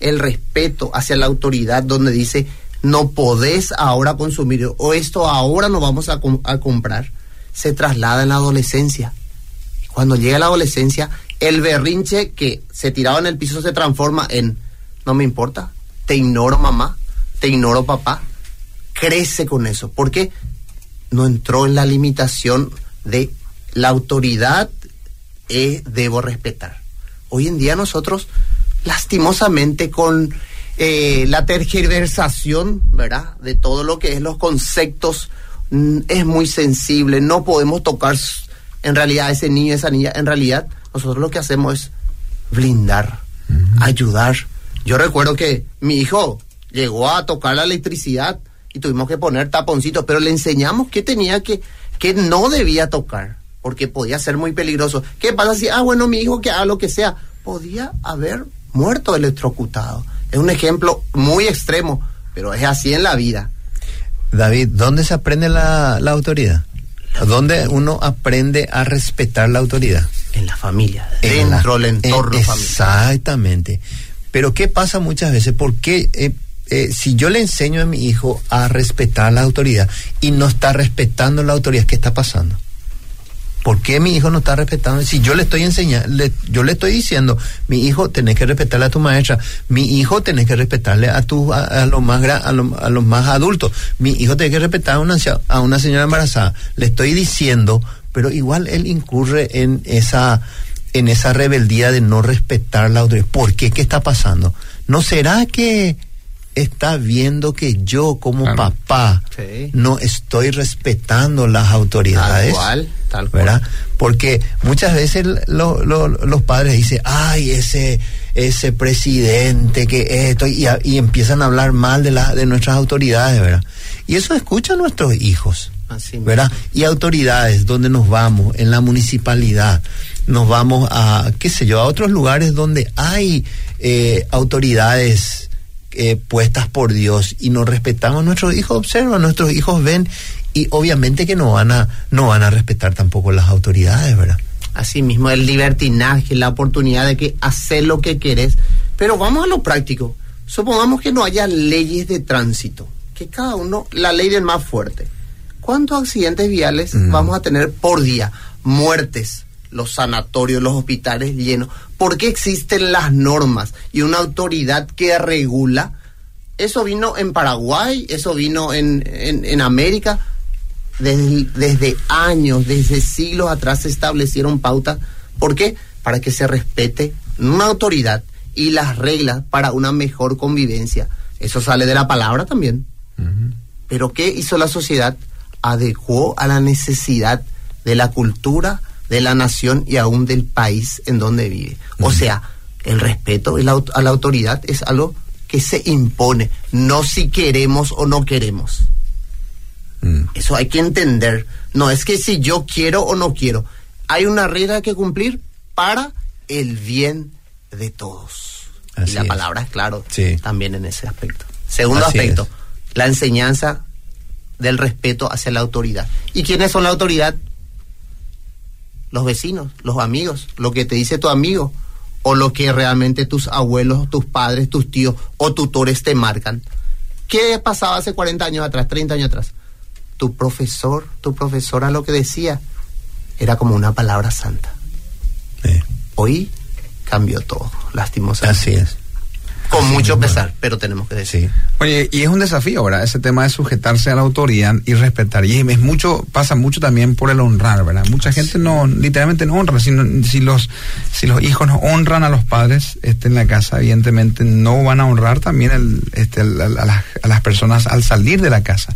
el respeto hacia la autoridad donde dice no podés ahora consumir o esto ahora no vamos a, a comprar, se traslada en la adolescencia. Cuando llega la adolescencia, el berrinche que se tiraba en el piso se transforma en no me importa, te ignoro mamá, te ignoro papá. Crece con eso, porque no entró en la limitación de la autoridad eh, debo respetar. Hoy en día nosotros, lastimosamente, con eh, la tergiversación, ¿verdad? De todo lo que es los conceptos, mm, es muy sensible, no podemos tocar en realidad a ese niño, esa niña, en realidad nosotros lo que hacemos es blindar, ayudar. Yo recuerdo que mi hijo llegó a tocar la electricidad y tuvimos que poner taponcitos, pero le enseñamos que tenía que, que no debía tocar, porque podía ser muy peligroso. ¿Qué pasa si, ah, bueno, mi hijo que haga lo que sea? Podía haber muerto electrocutado. Es un ejemplo muy extremo, pero es así en la vida. David, ¿dónde se aprende la, la autoridad? ¿Dónde uno aprende a respetar la autoridad? En la familia, En dentro del entorno en- familiar. Exactamente. Pero ¿qué pasa muchas veces? Porque eh, eh, si yo le enseño a mi hijo a respetar la autoridad y no está respetando la autoridad, ¿qué está pasando? ¿Por qué mi hijo no está respetando? Si yo le estoy enseñando, yo le estoy diciendo, mi hijo, tenés que respetarle a tu maestra, mi hijo, tenés que respetarle a tu, a, los más a, lo- a los más adultos, mi hijo tiene que respetar a una, a una señora embarazada. Le estoy diciendo, pero igual él incurre en esa, en esa rebeldía de no respetar la autoridad. ¿Por qué? ¿Qué está pasando? ¿No será que está viendo que yo como Claro. papá Sí. no estoy respetando las Tal autoridades? cual, tal cual. ¿verdad? Porque muchas veces lo- lo- los padres dicen, ay, ese, ese presidente que esto, y, a- y empiezan a hablar mal de, la, de nuestras autoridades, ¿verdad? Y eso escuchan nuestros hijos, Así mismo. ¿verdad? Y autoridades, donde nos vamos, en la municipalidad, nos vamos a, qué sé yo, a otros lugares donde hay eh, autoridades eh, puestas por Dios y nos respetamos, nuestros hijos observan, nuestros hijos ven y obviamente que no van a no van a respetar tampoco las autoridades, ¿verdad? Así mismo, el libertinaje, la oportunidad de que hacer lo que querés. Pero vamos a lo práctico. Supongamos que no haya leyes de tránsito, que cada uno, la ley del más fuerte. ¿Cuántos accidentes viales Mm. vamos a tener por día? Muertes, los sanatorios, los hospitales llenos. ¿Por qué existen las normas y una autoridad que regula? Eso vino en Paraguay, eso vino en, en, en América. Desde, desde años, desde siglos atrás se establecieron pautas. ¿Por qué? Para que se respete una autoridad y las reglas para una mejor convivencia. Eso sale de la palabra también. Pero ¿qué hizo la sociedad? Adecuó a la necesidad de la cultura, de la nación y aún del país en donde vive. O sea, el respeto a la autoridad es algo que se impone, no si queremos o no queremos. Mm. Eso hay que entender. No es que si yo quiero o no quiero. Hay una regla que cumplir para el bien de todos. Así y la es. palabra es claro Sí. también en ese aspecto. Segundo Así aspecto, es. la enseñanza del respeto hacia la autoridad. ¿Y quiénes son la autoridad? Los vecinos, los amigos, lo que te dice tu amigo o lo que realmente tus abuelos, tus padres, tus tíos o tutores te marcan. ¿Qué pasaba hace 40 años atrás, 30 años atrás? Tu profesor, tu profesora lo que decía era como una palabra santa. Hoy cambió todo, lastimosamente. así es. Con mucho pesar, pero tenemos que decir. Sí. Oye, y es un desafío, ¿verdad? Ese tema de sujetarse a la autoridad y respetar. Y es mucho, pasa mucho también por el honrar, ¿verdad? Mucha gente no, literalmente no honra. Si, no- si los, si los hijos no honran a los padres este, en la casa, evidentemente no van a honrar también el, este, a, las, a las personas al salir de la casa.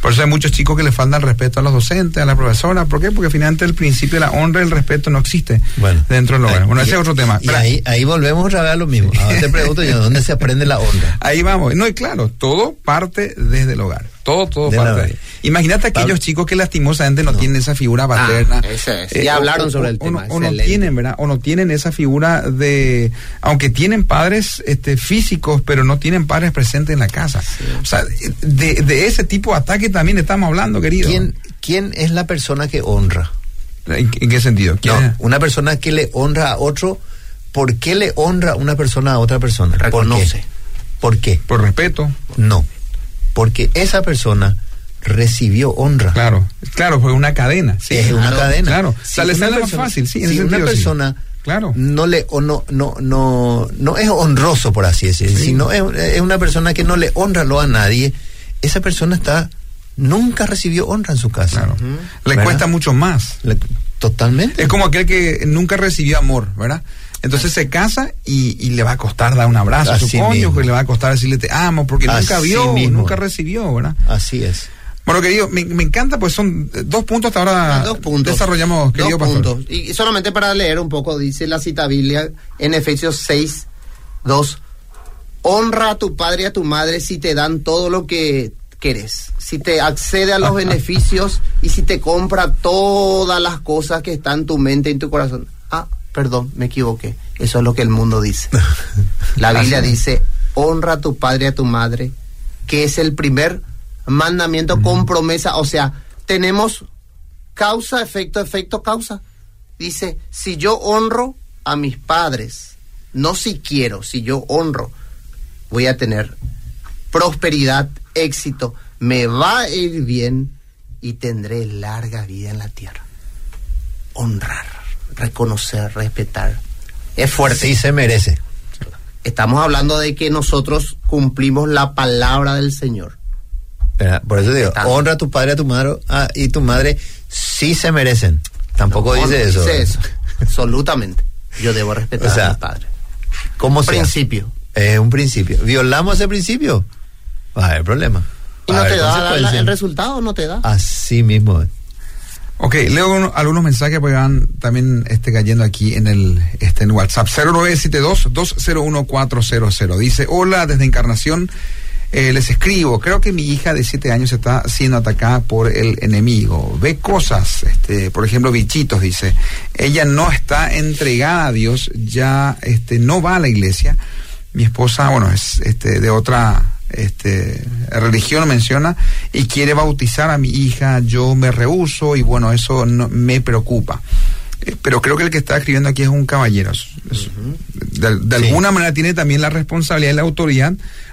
Por eso hay muchos chicos que le faltan respeto a los docentes, a la profesora. ¿Por qué? Porque finalmente el principio de la honra y el respeto no existe Bueno. dentro del hogar. Bueno, ese es otro tema. Y Pero- ahí, ahí volvemos otra vez a lo mismo. Ahora te pregunto yo, ¿dónde se aprende la honra? (laughs) Ahí vamos. No, y claro, todo parte desde el hogar. Todo, todo De parte. de. Imagínate aquellos chicos que lastimosamente no, tienen esa figura paterna. Eh, ese es. Ya hablaron sobre el o tema, no- O no, tienen, ¿verdad? O no tienen esa figura de. Aunque tienen padres este, físicos, pero no tienen padres presentes en la casa. O sea, de, de ese tipo de ataque también estamos hablando, querido. ¿Quién, ¿Quién es la persona que honra? ¿En, en qué sentido? ¿Quién No, una persona que le honra a otro, ¿por qué le honra una persona a otra persona? ¿Por qué? Reconoce. ¿Por qué? Por respeto. No, porque esa persona recibió honra. Claro, claro, fue una cadena. Sí, es una claro, cadena. Claro, Si una más fácil, sí, en si ese una sí. persona Claro. no le o no no no no es honroso por así decirlo, si no es, es una persona que no le honra lo a nadie, esa persona está nunca recibió honra en su casa. Claro. Le ¿Verdad? cuesta mucho más. Le- totalmente. Es como aquel que nunca recibió amor, ¿verdad? Entonces se casa y, y le va a costar dar un abrazo a su cónyuge, mismo. le va a costar decirle te amo, porque nunca vio, mismo. nunca recibió, ¿verdad? Así es. Bueno, querido, me, me encanta, pues son eh, dos puntos hasta ahora Dos puntos. desarrollamos, Dos querido pastor. puntos. Y solamente para leer un poco, dice la cita biblia en Efesios 6, 2. Honra a tu padre y a tu madre si te dan todo lo que querés, si te accede a los (laughs) beneficios y si te compra todas las cosas que están en tu mente y en tu corazón. Perdón, me equivoqué. Eso es lo que el mundo dice. (laughs) La Biblia dice, honra a tu padre y a tu madre, que es el primer mandamiento con promesa. O sea, tenemos causa, efecto, efecto, causa. Dice, si yo honro a mis padres, no si quiero, si yo honro, voy a tener prosperidad, éxito, me va a ir bien y tendré larga vida en la tierra. Honrar, reconocer, respetar. Es fuerte. Sí se merece. Estamos hablando de que nosotros cumplimos la palabra del Señor. Por eso digo, honra a tu padre a tu madre ah, y tu madre sí se merecen. Tampoco No, dice no eso. Dice eso. Absolutamente. Yo debo respetar O sea, a mi padre. ¿Cómo? Principio. Es un principio. ¿Violamos ese principio? Va a haber problema. Y a no te da la- el resultado, no te da. Así mismo. Ok, leo uno- algunos mensajes porque van también este, cayendo aquí en el este, en WhatsApp. 0972-201-400. Dice, hola, desde Encarnación eh, les escribo. Creo que mi hija de 7 años está siendo atacada por el enemigo. Ve cosas, este, por ejemplo, bichitos, dice. Ella no está entregada a Dios, ya este, no va a la iglesia. Mi esposa, bueno, es este, de otra este, religión menciona y quiere bautizar a mi hija, yo me rehuso y bueno, eso no, me preocupa. Eh, Pero creo que el que está escribiendo aquí es un caballero. Es- De, de Sí. alguna manera tiene también la responsabilidad y la autoridad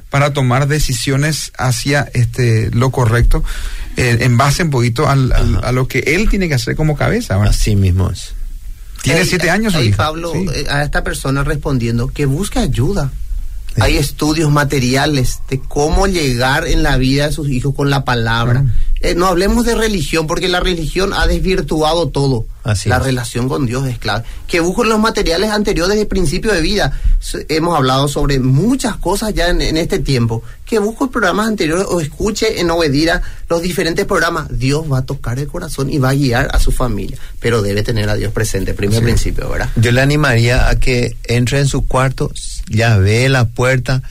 para tomar decisiones hacia este lo correcto eh, en base un poquito al- al- a lo que él tiene que hacer como cabeza. ¿verdad? Así mismo es. Tiene siete años. su Ahí hija. Pablo, Sí. eh, a esta persona respondiendo que busque ayuda. Hay estudios materiales de cómo llegar en la vida de sus hijos con la palabra. Claro. Eh, no hablemos de religión, porque la religión ha desvirtuado todo. Así la es. relación con Dios es clave. Que busquen los materiales anteriores de principio de vida. Hemos hablado sobre muchas cosas ya en, en este tiempo. Que busque programas anteriores o escuche en Obedira los diferentes programas. Dios va a tocar el corazón y va a guiar a su familia. Pero debe tener a Dios presente, primer Sí. principio, ¿verdad? Yo le animaría a que entre en su cuarto, ya ve la puerta,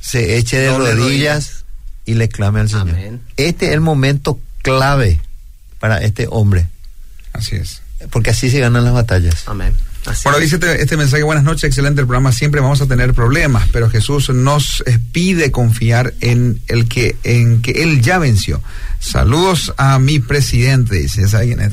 se eche de rodillas. y le clame al Señor. Amén. Este es el momento clave para este hombre, Así es. porque así se ganan las batallas. Amén. Así Bueno, dice este, este mensaje, buenas noches, excelente el programa, siempre vamos a tener problemas, pero Jesús nos pide confiar en el que, en que Él ya venció. Saludos a mi presidente, dice, ¿sabe quién es?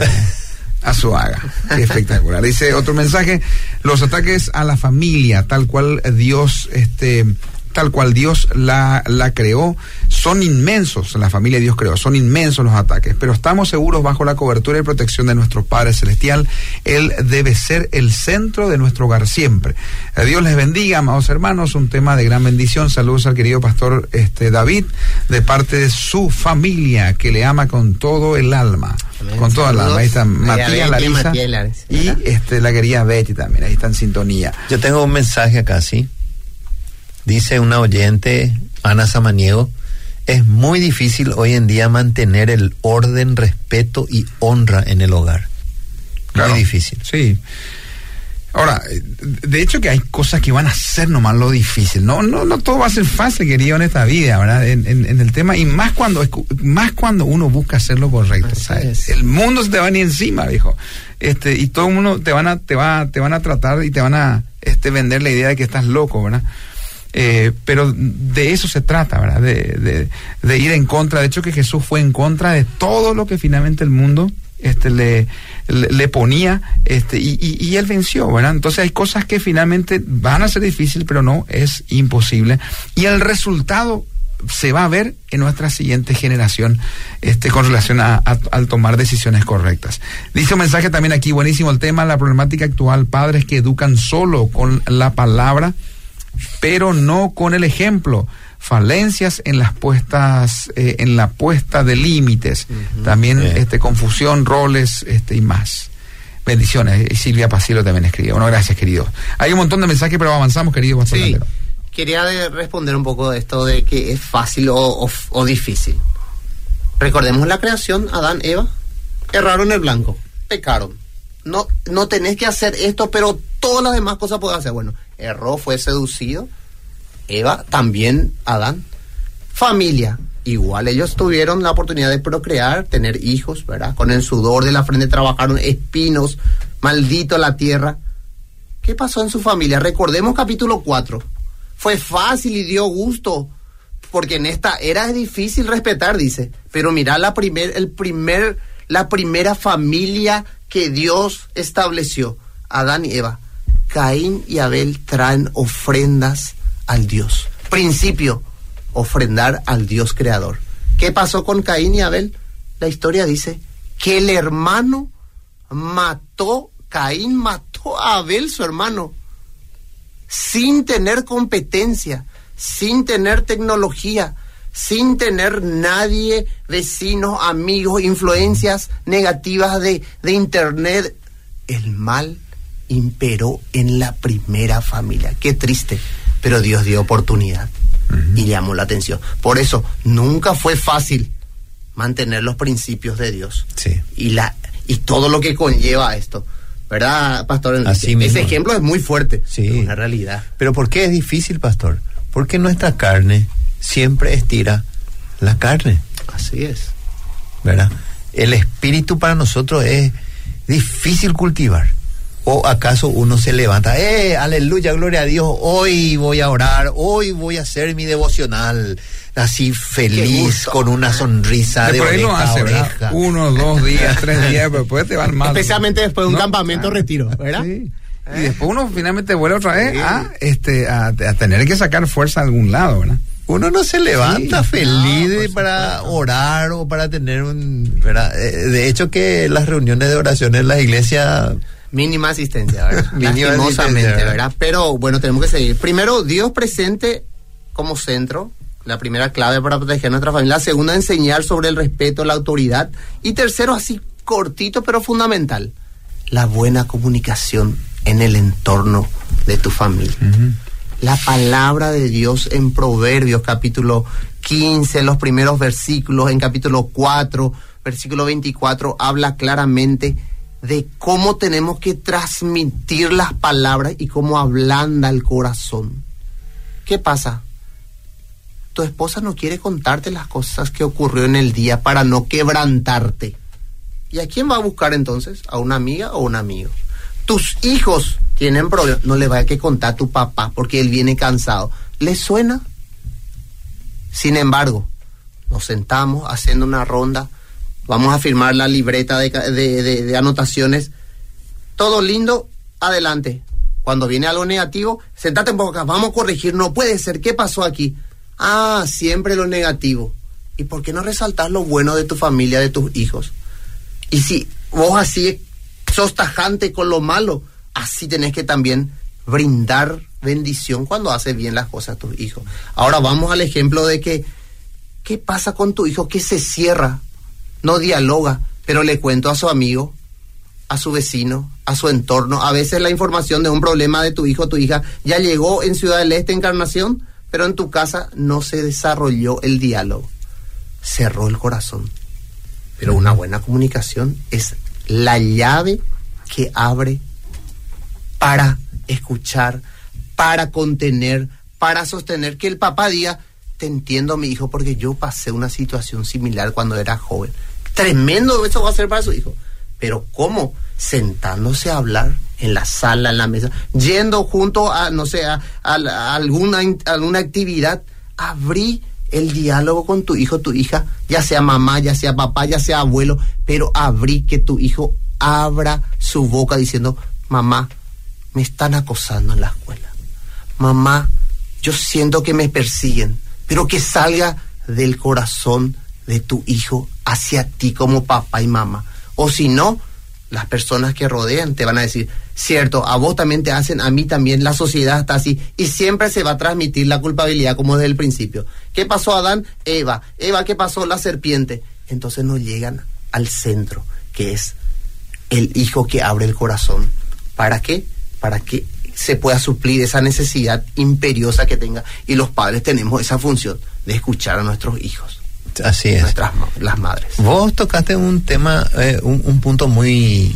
A su haga. (laughs) Espectacular. Dice otro mensaje, los ataques a la familia, tal cual Dios, este, tal cual Dios la, la creó, son inmensos, la familia Dios creó, son inmensos los ataques, pero estamos seguros bajo la cobertura y protección de nuestro Padre Celestial. Él debe ser el centro de nuestro hogar siempre. Eh, Dios les bendiga, amados hermanos, un tema de gran bendición. Saludos al querido pastor este, David, de parte de su familia, que le ama con todo el alma. Amén. Con toda el alma. Ahí están María Matías, Betty, Larisa Matías y Larisa, y ¿verdad? este, la querida Betty también, ahí está en sintonía. Yo tengo un mensaje acá, ¿sí? Dice una oyente, Ana Samaniego, Es muy difícil hoy en día mantener el orden, respeto y honra en el hogar. Claro. Muy difícil. Sí. Ahora, de hecho que hay cosas que van a ser nomás lo difícil. No, no, no todo va a ser fácil, querido, en esta vida, ¿verdad? En, en- en el tema, y más cuando, escu- más cuando uno busca hacer lo correcto, ¿sabes? es. El mundo se te va a venir encima, viejo. Este, y todo el mundo te van a, te va, te van a tratar y te van a, este, vender la idea de que estás loco, ¿verdad? Eh, pero de eso se trata, ¿verdad? De, de, ir en contra. De hecho, que Jesús fue en contra de todo lo que finalmente el mundo este, le, ponía este, y, y, él venció, ¿verdad? Entonces hay cosas que finalmente van a ser difíciles, pero no es imposible. Y el resultado se va a ver en nuestra siguiente generación este, con relación a- al tomar decisiones correctas. Dice un mensaje también aquí, buenísimo el tema, la problemática actual, padres que educan solo con la palabra pero no con el ejemplo. Falencias en las puestas, eh, en la puesta de límites, también Bien. este confusión, roles, este y más. Bendiciones. Y Silvia Pacilo también escribe. Bueno, gracias, querido. Hay un montón de mensajes, pero avanzamos, querido Pastor Sí, quería de- responder un poco de esto de que es fácil o, o- o difícil. Recordemos la creación, Adán, Eva, erraron el blanco, pecaron. No, no tenés que hacer esto, pero todas las demás cosas puedes hacer. Bueno, erró, fue seducido. Eva, también Adán. Familia, igual ellos tuvieron la oportunidad de procrear, tener hijos, ¿verdad? Con el sudor de la frente trabajaron espinos, maldito la tierra. ¿Qué pasó en su familia? Recordemos capítulo 4. Fue fácil y dio gusto, porque en esta era es difícil respetar, dice. Pero mira la primer, el primer, la primera familia que Dios estableció, Adán y Eva. Caín y Abel traen ofrendas al Dios. Principio, ofrendar al Dios creador. ¿Qué pasó con Caín y Abel? La historia dice que el hermano mató, Caín mató a Abel, su hermano, sin tener competencia, sin tener tecnología, sin tener nadie, vecinos, amigos, influencias negativas de, de internet. El mal imperó en la primera familia. Qué triste, pero Dios dio oportunidad y llamó la atención. Por eso, nunca fue fácil mantener los principios de Dios Sí. y la y todo lo que conlleva esto. ¿Verdad, Pastor? Enrique? Así mismo. Ese ejemplo es muy fuerte. Sí. Es una realidad. Pero ¿por qué es difícil, pastor? Porque nuestra carne siempre estira la carne, Así es. ¿verdad? El espíritu para nosotros es difícil cultivar. ¿O acaso uno se levanta, eh, aleluya, gloria a Dios, hoy voy a orar, hoy voy a hacer mi devocional, así feliz, con una sonrisa De de por ahí lo oreja a hace. Uno, dos días, tres (laughs) días, pero después te van mal. Especialmente después de un ¿No? campamento Ah, retiro, ¿verdad? Sí. Y después uno finalmente vuelve otra vez Sí. a, este, a, a tener que sacar fuerza de algún lado, ¿verdad? Uno no se levanta Sí. feliz No, para supuesto. orar o para tener un... ¿verdad? Eh, De hecho que las reuniones de oración en la iglesia... Mínima asistencia, ¿verdad? (laughs) Mínima Lastimosamente, asistencia, ¿verdad? ¿verdad? Pero bueno, tenemos que seguir. Primero, Dios presente como centro, la primera clave para proteger a nuestra familia. La segunda, enseñar sobre el respeto, la autoridad. Y tercero, así cortito pero fundamental, la buena comunicación en el entorno de tu familia. La palabra de Dios en Proverbios capítulo 15, los primeros versículos, en capítulo 4, versículo 24, habla claramente de cómo tenemos que transmitir las palabras y cómo ablanda el corazón. ¿Qué pasa? Tu esposa no quiere contarte las cosas que ocurrió en el día para no quebrantarte. ¿Y a quién va a buscar entonces? ¿A una amiga o un amigo? Tus hijos tienen problemas. No le vaya que contar a tu papá porque él viene cansado. ¿Le suena? Sin embargo, nos sentamos haciendo una ronda. Vamos a firmar la libreta de, de- anotaciones. Todo lindo, adelante. Cuando viene algo negativo, sentate poco acá. Vamos a corregir. No puede ser. ¿Qué pasó aquí? Ah, siempre lo negativo. ¿Y por qué no resaltar lo bueno de tu familia, de tus hijos? Y si vos así sos tajante con lo malo, así tenés que también brindar bendición cuando haces bien las cosas a tus hijos. Ahora vamos al ejemplo de que, ¿qué pasa con tu hijo que se cierra, no dialoga, pero le cuento a su amigo, a su vecino, a su entorno? A veces la información de un problema de tu hijo o tu hija ya llegó en Ciudad del Este, Encarnación, pero en tu casa no se desarrolló el diálogo, cerró el corazón. Pero una buena comunicación es la llave que abre para escuchar, para contener, para sostener que el papá diga, te entiendo mi hijo porque yo pasé una situación similar cuando era joven. Tremendo eso va a ser para su hijo. Pero ¿cómo? Sentándose a hablar en la sala, en la mesa, yendo junto a, no sé, a, alguna, alguna actividad, abrí el diálogo con tu hijo, tu hija, ya sea mamá, ya sea papá, ya sea abuelo, pero abrí que tu hijo abra su boca diciendo, mamá, me están acosando en la escuela. Mamá, yo siento que me persiguen, pero que salga del corazón de tu hijo hacia ti como papá y mamá. O si no, las personas que rodean te van a decir, cierto, a vos también te hacen, a mí también, la sociedad está así, y siempre se va a transmitir la culpabilidad como desde el principio. ¿Qué pasó Adán? Eva. Eva, ¿qué pasó? La serpiente. Entonces no llegan al centro, que es el hijo que abre el corazón. ¿Para qué? Para que se pueda suplir esa necesidad imperiosa que tenga. Y los padres tenemos esa función de escuchar a nuestros hijos. Así es. Nuestras, las madres. Vos tocaste un tema, eh, un, punto muy,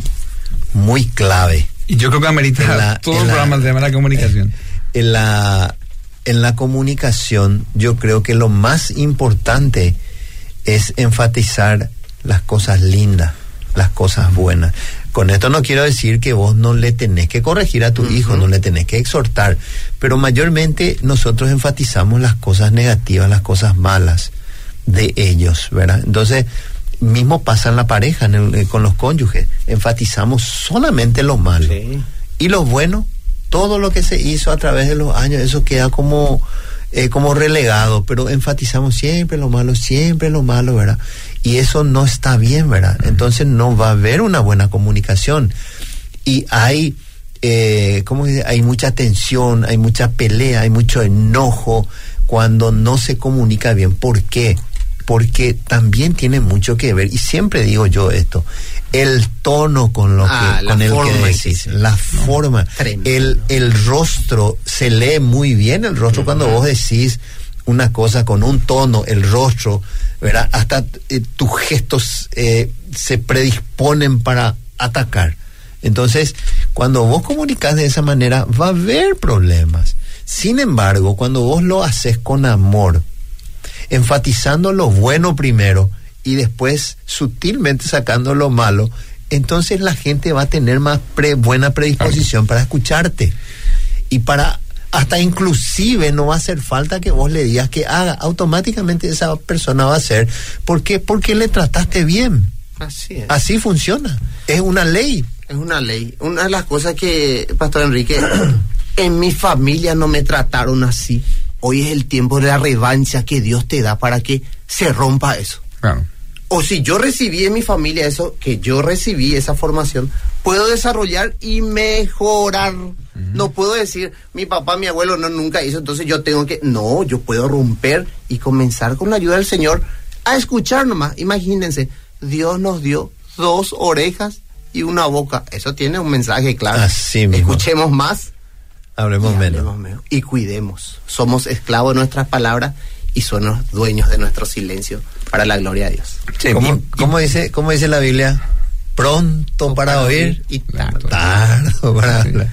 muy clave. Y yo creo que amerita todo el programa de la comunicación. En la, en la comunicación, yo creo que lo más importante es enfatizar las cosas lindas, las cosas buenas. Con esto no quiero decir que vos no le tenés que corregir a tu hijo, no le tenés que exhortar, pero mayormente nosotros enfatizamos las cosas negativas, las cosas malas de ellos, ¿verdad? Entonces, mismo pasa en la pareja, eh, con los cónyuges, enfatizamos solamente lo malo. Y lo bueno, todo lo que se hizo a través de los años, eso queda como, eh, como relegado, pero enfatizamos siempre lo malo, siempre lo malo, ¿verdad? Y eso no está bien, ¿verdad? Entonces no va a haber una buena comunicación. Y hay, eh, ¿cómo dice? Hay mucha tensión, hay mucha pelea, hay mucho enojo cuando no se comunica bien. ¿Por qué? Porque también tiene mucho que ver, y siempre digo yo esto, el tono con lo ah, que con el que decís, la forma, el, el rostro se lee muy bien el rostro cuando vos decís una cosa con un tono, el rostro, ¿verdad? Hasta eh, tus gestos eh, se predisponen para atacar. Entonces, cuando vos comunicas de esa manera, va a haber problemas. Sin embargo, cuando vos lo haces con amor, enfatizando lo bueno primero y después sutilmente sacando lo malo, entonces la gente va a tener más buena predisposición para escucharte y para hasta inclusive no va a hacer falta que vos le digas que haga, automáticamente esa persona va a hacer. ¿Por qué? Porque le trataste bien. Así es. Así funciona. Es una ley. Es una ley. Una de las cosas que, Pastor Enrique, (clears throat) en mi familia no me trataron así. Hoy es el tiempo de la revancha que Dios te da para que se rompa eso. Claro. O si yo recibí en mi familia eso, que yo recibí esa formación, puedo desarrollar y mejorar. No puedo decir, mi papá, mi abuelo no nunca hizo, entonces yo tengo que, no, yo puedo romper y comenzar con la ayuda del Señor a escuchar nomás. Imagínense, Dios nos dio dos orejas y una boca. Eso tiene un mensaje claro. Así Escuchemos más. Hablemos, menos. Y cuidemos. Somos esclavos de nuestras palabras y somos dueños de nuestro silencio para la gloria de Dios. ¿Cómo, dice, ¿Cómo dice la Biblia? Pronto para, oír y tarde, (laughs) para hablar.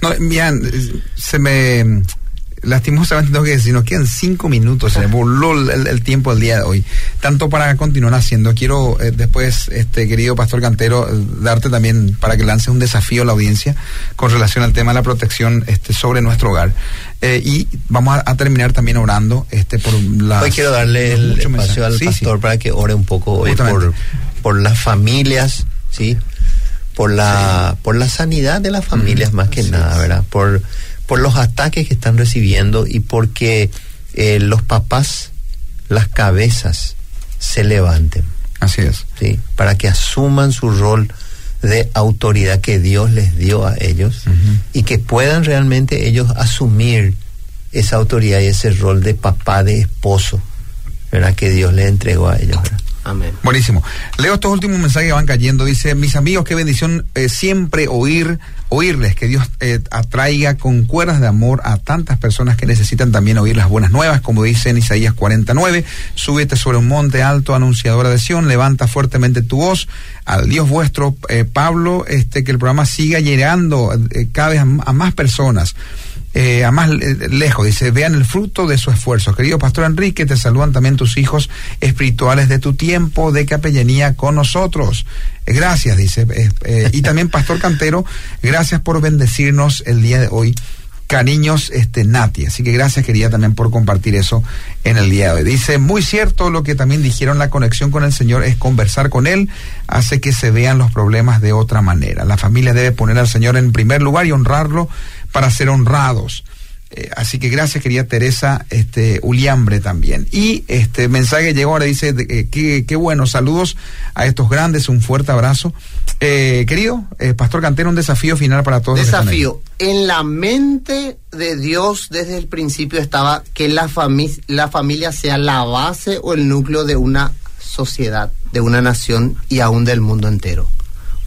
No, miren, se me lastimosamente tengo que decir, nos quedan cinco minutos, se me voló el, tiempo del día de hoy. Tanto para continuar haciendo, quiero eh, después, este querido Pastor Cantero, darte también para que lances un desafío a la audiencia con relación al tema de la protección este, sobre nuestro hogar. Eh, y vamos a, terminar también orando este, por la Hoy quiero darle el espacio al pastor para que ore un poco hoy por, por las familias, ¿sí? Por la, por la sanidad de las familias más que nada, ¿verdad? Por por los ataques que están recibiendo y porque eh, los papás, las cabezas, se levanten. Así es. Sí, para que asuman su rol de autoridad que Dios les dio a ellos y que puedan realmente ellos asumir esa autoridad y ese rol de papá, de esposo, ¿verdad? Que Dios les entregó a ellos. Amén. Buenísimo. Leo estos últimos mensajes que van cayendo. Dice, mis amigos, qué bendición eh, siempre oír, oírles, que Dios eh, atraiga con cuerdas de amor a tantas personas que necesitan también oír las buenas nuevas, como dice en Isaías 49, súbete sobre un monte alto, anunciadora de Sión, levanta fuertemente tu voz al Dios vuestro, eh, Pablo, este, que el programa siga llegando eh, cada vez a, a más personas eh, a más eh, lejos, dice, vean el fruto de su esfuerzo. Querido Pastor Enrique, te saludan también tus hijos espirituales de tu tiempo de capellanía con nosotros. Eh, gracias, dice. eh, eh, y también Pastor Cantero, gracias por bendecirnos el día de hoy. Cariños, este, Nati. Así que gracias, quería también por compartir eso en el día de hoy. Dice, muy cierto lo que también dijeron, la conexión con el Señor es conversar con Él, hace que se vean los problemas de otra manera. La familia debe poner al Señor en primer lugar y honrarlo para ser honrados. Eh, así que gracias, querida Teresa este, Uliambre también. Y este mensaje llegó ahora, dice, eh, qué, bueno, saludos a estos grandes, un fuerte abrazo. Eh, querido eh, Pastor Cantero, un desafío final para todos. Desafío. En la mente de Dios desde el principio estaba que la, la familia sea la base o el núcleo de una sociedad, de una nación y aún del mundo entero.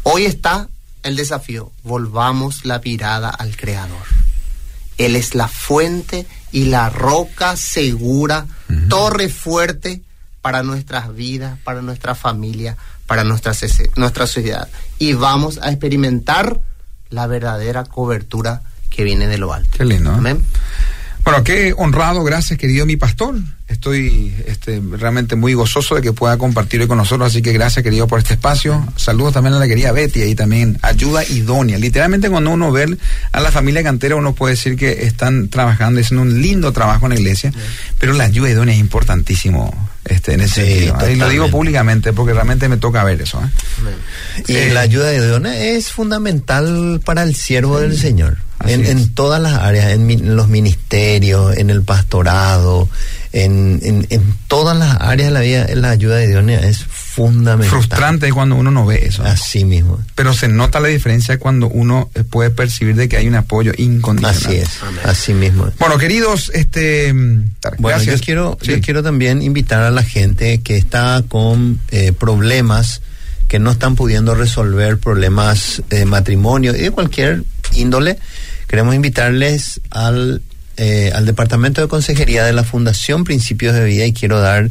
Hoy está el desafío. Volvamos la mirada al Creador. Él es la fuente y la roca segura, torre fuerte para nuestras vidas, para nuestra familia, para nuestra, sociedad. Y vamos a experimentar la verdadera cobertura que viene de lo alto. Qué lindo. ¿eh? Amén. Bueno, qué honrado, gracias querido mi pastor. Estoy este, realmente muy gozoso de que pueda compartir hoy con nosotros, así que gracias querido por este espacio. Saludos también a la querida Betty, ahí también ayuda idónea. Literalmente cuando uno ve a la familia cantera uno puede decir que están trabajando, haciendo un lindo trabajo en la iglesia, pero la ayuda idónea es importantísimo este, en ese Sí, sentido. Ahí lo digo públicamente porque realmente me toca ver eso. ¿eh? Y Eh, la ayuda de Dios es fundamental para el siervo del Señor. En, en todas las áreas, en, mi- en los ministerios, en el pastorado, en, en, en todas las áreas de la vida, la ayuda de Dios es fundamental. Frustrante es cuando uno no ve eso. Así mismo. Pero se nota la diferencia cuando uno eh, puede percibir de que hay un apoyo incondicional. Así es. Amén. Así mismo. Bueno, queridos, este. mm, Bueno, gracias. yo quiero, Sí. yo quiero también invitar a la gente que está con eh, problemas, que no están pudiendo resolver problemas de matrimonio y de cualquier índole. Queremos invitarles al, eh, al Departamento de Consejería de la Fundación Principios de Vida y quiero dar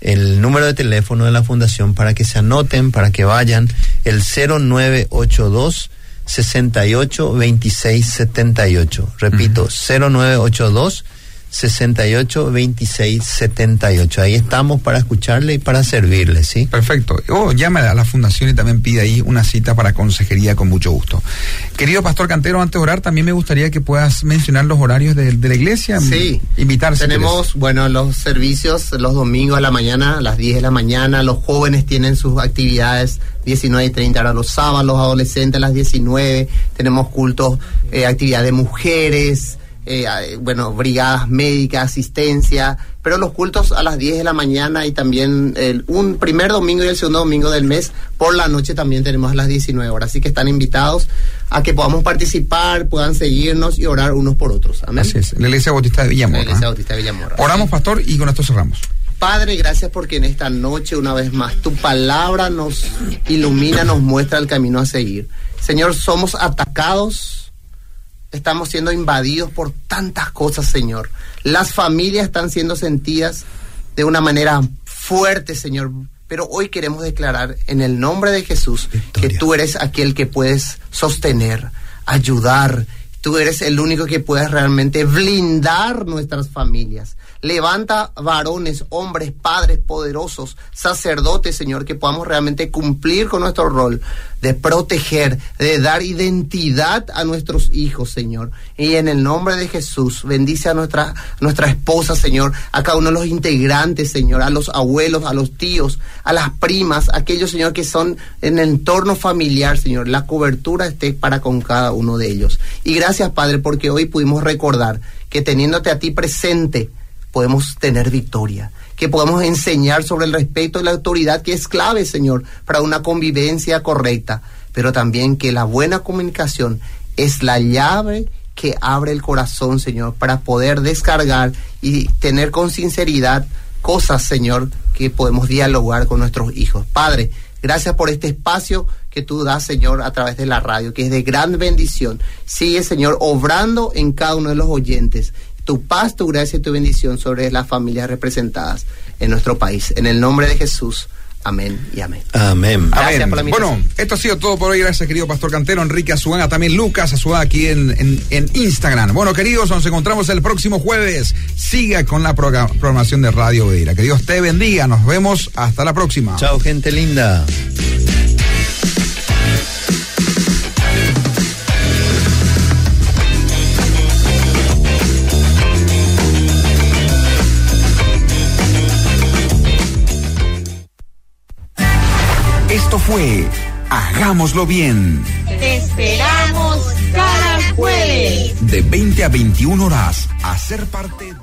el número de teléfono de la Fundación para que se anoten, para que vayan, el 0982 68 26 78. Repito, 0982 68 26 78. Ahí estamos para escucharle y para servirle, ¿sí? Perfecto. O llame a la fundación y también pide ahí una cita para consejería con mucho gusto. Querido Pastor Cantero, antes de orar, también me gustaría que puedas mencionar los horarios de, de la iglesia. Sí. Invitar. si Tenemos, bueno, los servicios los domingos a la mañana, a las 10 de la mañana. Los jóvenes tienen sus actividades 19 y 30 horas los sábados, los adolescentes a las 19. Tenemos cultos, eh, actividad de mujeres, eh, eh, bueno, brigadas médicas, asistencia. Pero los cultos a las 10 de la mañana y también el, un primer domingo y el segundo domingo del mes por la noche también tenemos a las 19 horas. Así que están invitados a que podamos participar, puedan seguirnos y orar unos por otros. Amén. Así es. La iglesia bautista de Villamor. La Iglesia ¿ah? Bautista de Villamorra. Oramos, Pastor, y con esto cerramos. Padre, gracias porque en esta noche, una vez más, tu palabra nos ilumina, nos muestra el camino a seguir. Señor, somos atacados, estamos siendo invadidos por tantas cosas, Señor. Las familias están siendo sentidas de una manera fuerte, Señor. Pero hoy queremos declarar en el nombre de Jesús Victoria. que tú eres aquel que puedes sostener, ayudar. Tú eres el único que puedes realmente blindar nuestras familias. Levanta varones, hombres, padres poderosos, sacerdotes, Señor, que podamos realmente cumplir con nuestro rol de proteger, de dar identidad a nuestros hijos, Señor. Y en el nombre de Jesús, bendice a nuestra, nuestra esposa, Señor, a cada uno de los integrantes, Señor, a los abuelos, a los tíos, a las primas, aquellos, Señor, que son en el entorno familiar, Señor. La cobertura esté para con cada uno de ellos. Y gracias, Padre, porque hoy pudimos recordar que teniéndote a ti presente, podemos tener victoria, que podamos enseñar sobre el respeto y la autoridad que es clave, Señor, para una convivencia correcta, pero también que la buena comunicación es la llave que abre el corazón, Señor, para poder descargar y tener con sinceridad cosas, Señor, que podemos dialogar con nuestros hijos. Padre, gracias por este espacio que tú das, Señor, a través de la radio, que es de gran bendición. Sigue, Señor, obrando en cada uno de los oyentes. Tu paz, tu gracia y tu bendición sobre las familias representadas en nuestro país. En el nombre de Jesús. Amén y amén. Amén. Gracias Por la bueno, esto ha sido todo por hoy. Gracias, querido Pastor Cantero, Enrique Azuana, también Lucas Azuana aquí en, en, en, Instagram. Bueno, queridos, nos encontramos el próximo jueves. Siga con la programación de Radio Beira. Que Dios te bendiga. Nos vemos hasta la próxima. Chao, gente linda. Fue Hagámoslo bien. Te esperamos cada jueves. De 20 a 21 horas a ser parte de...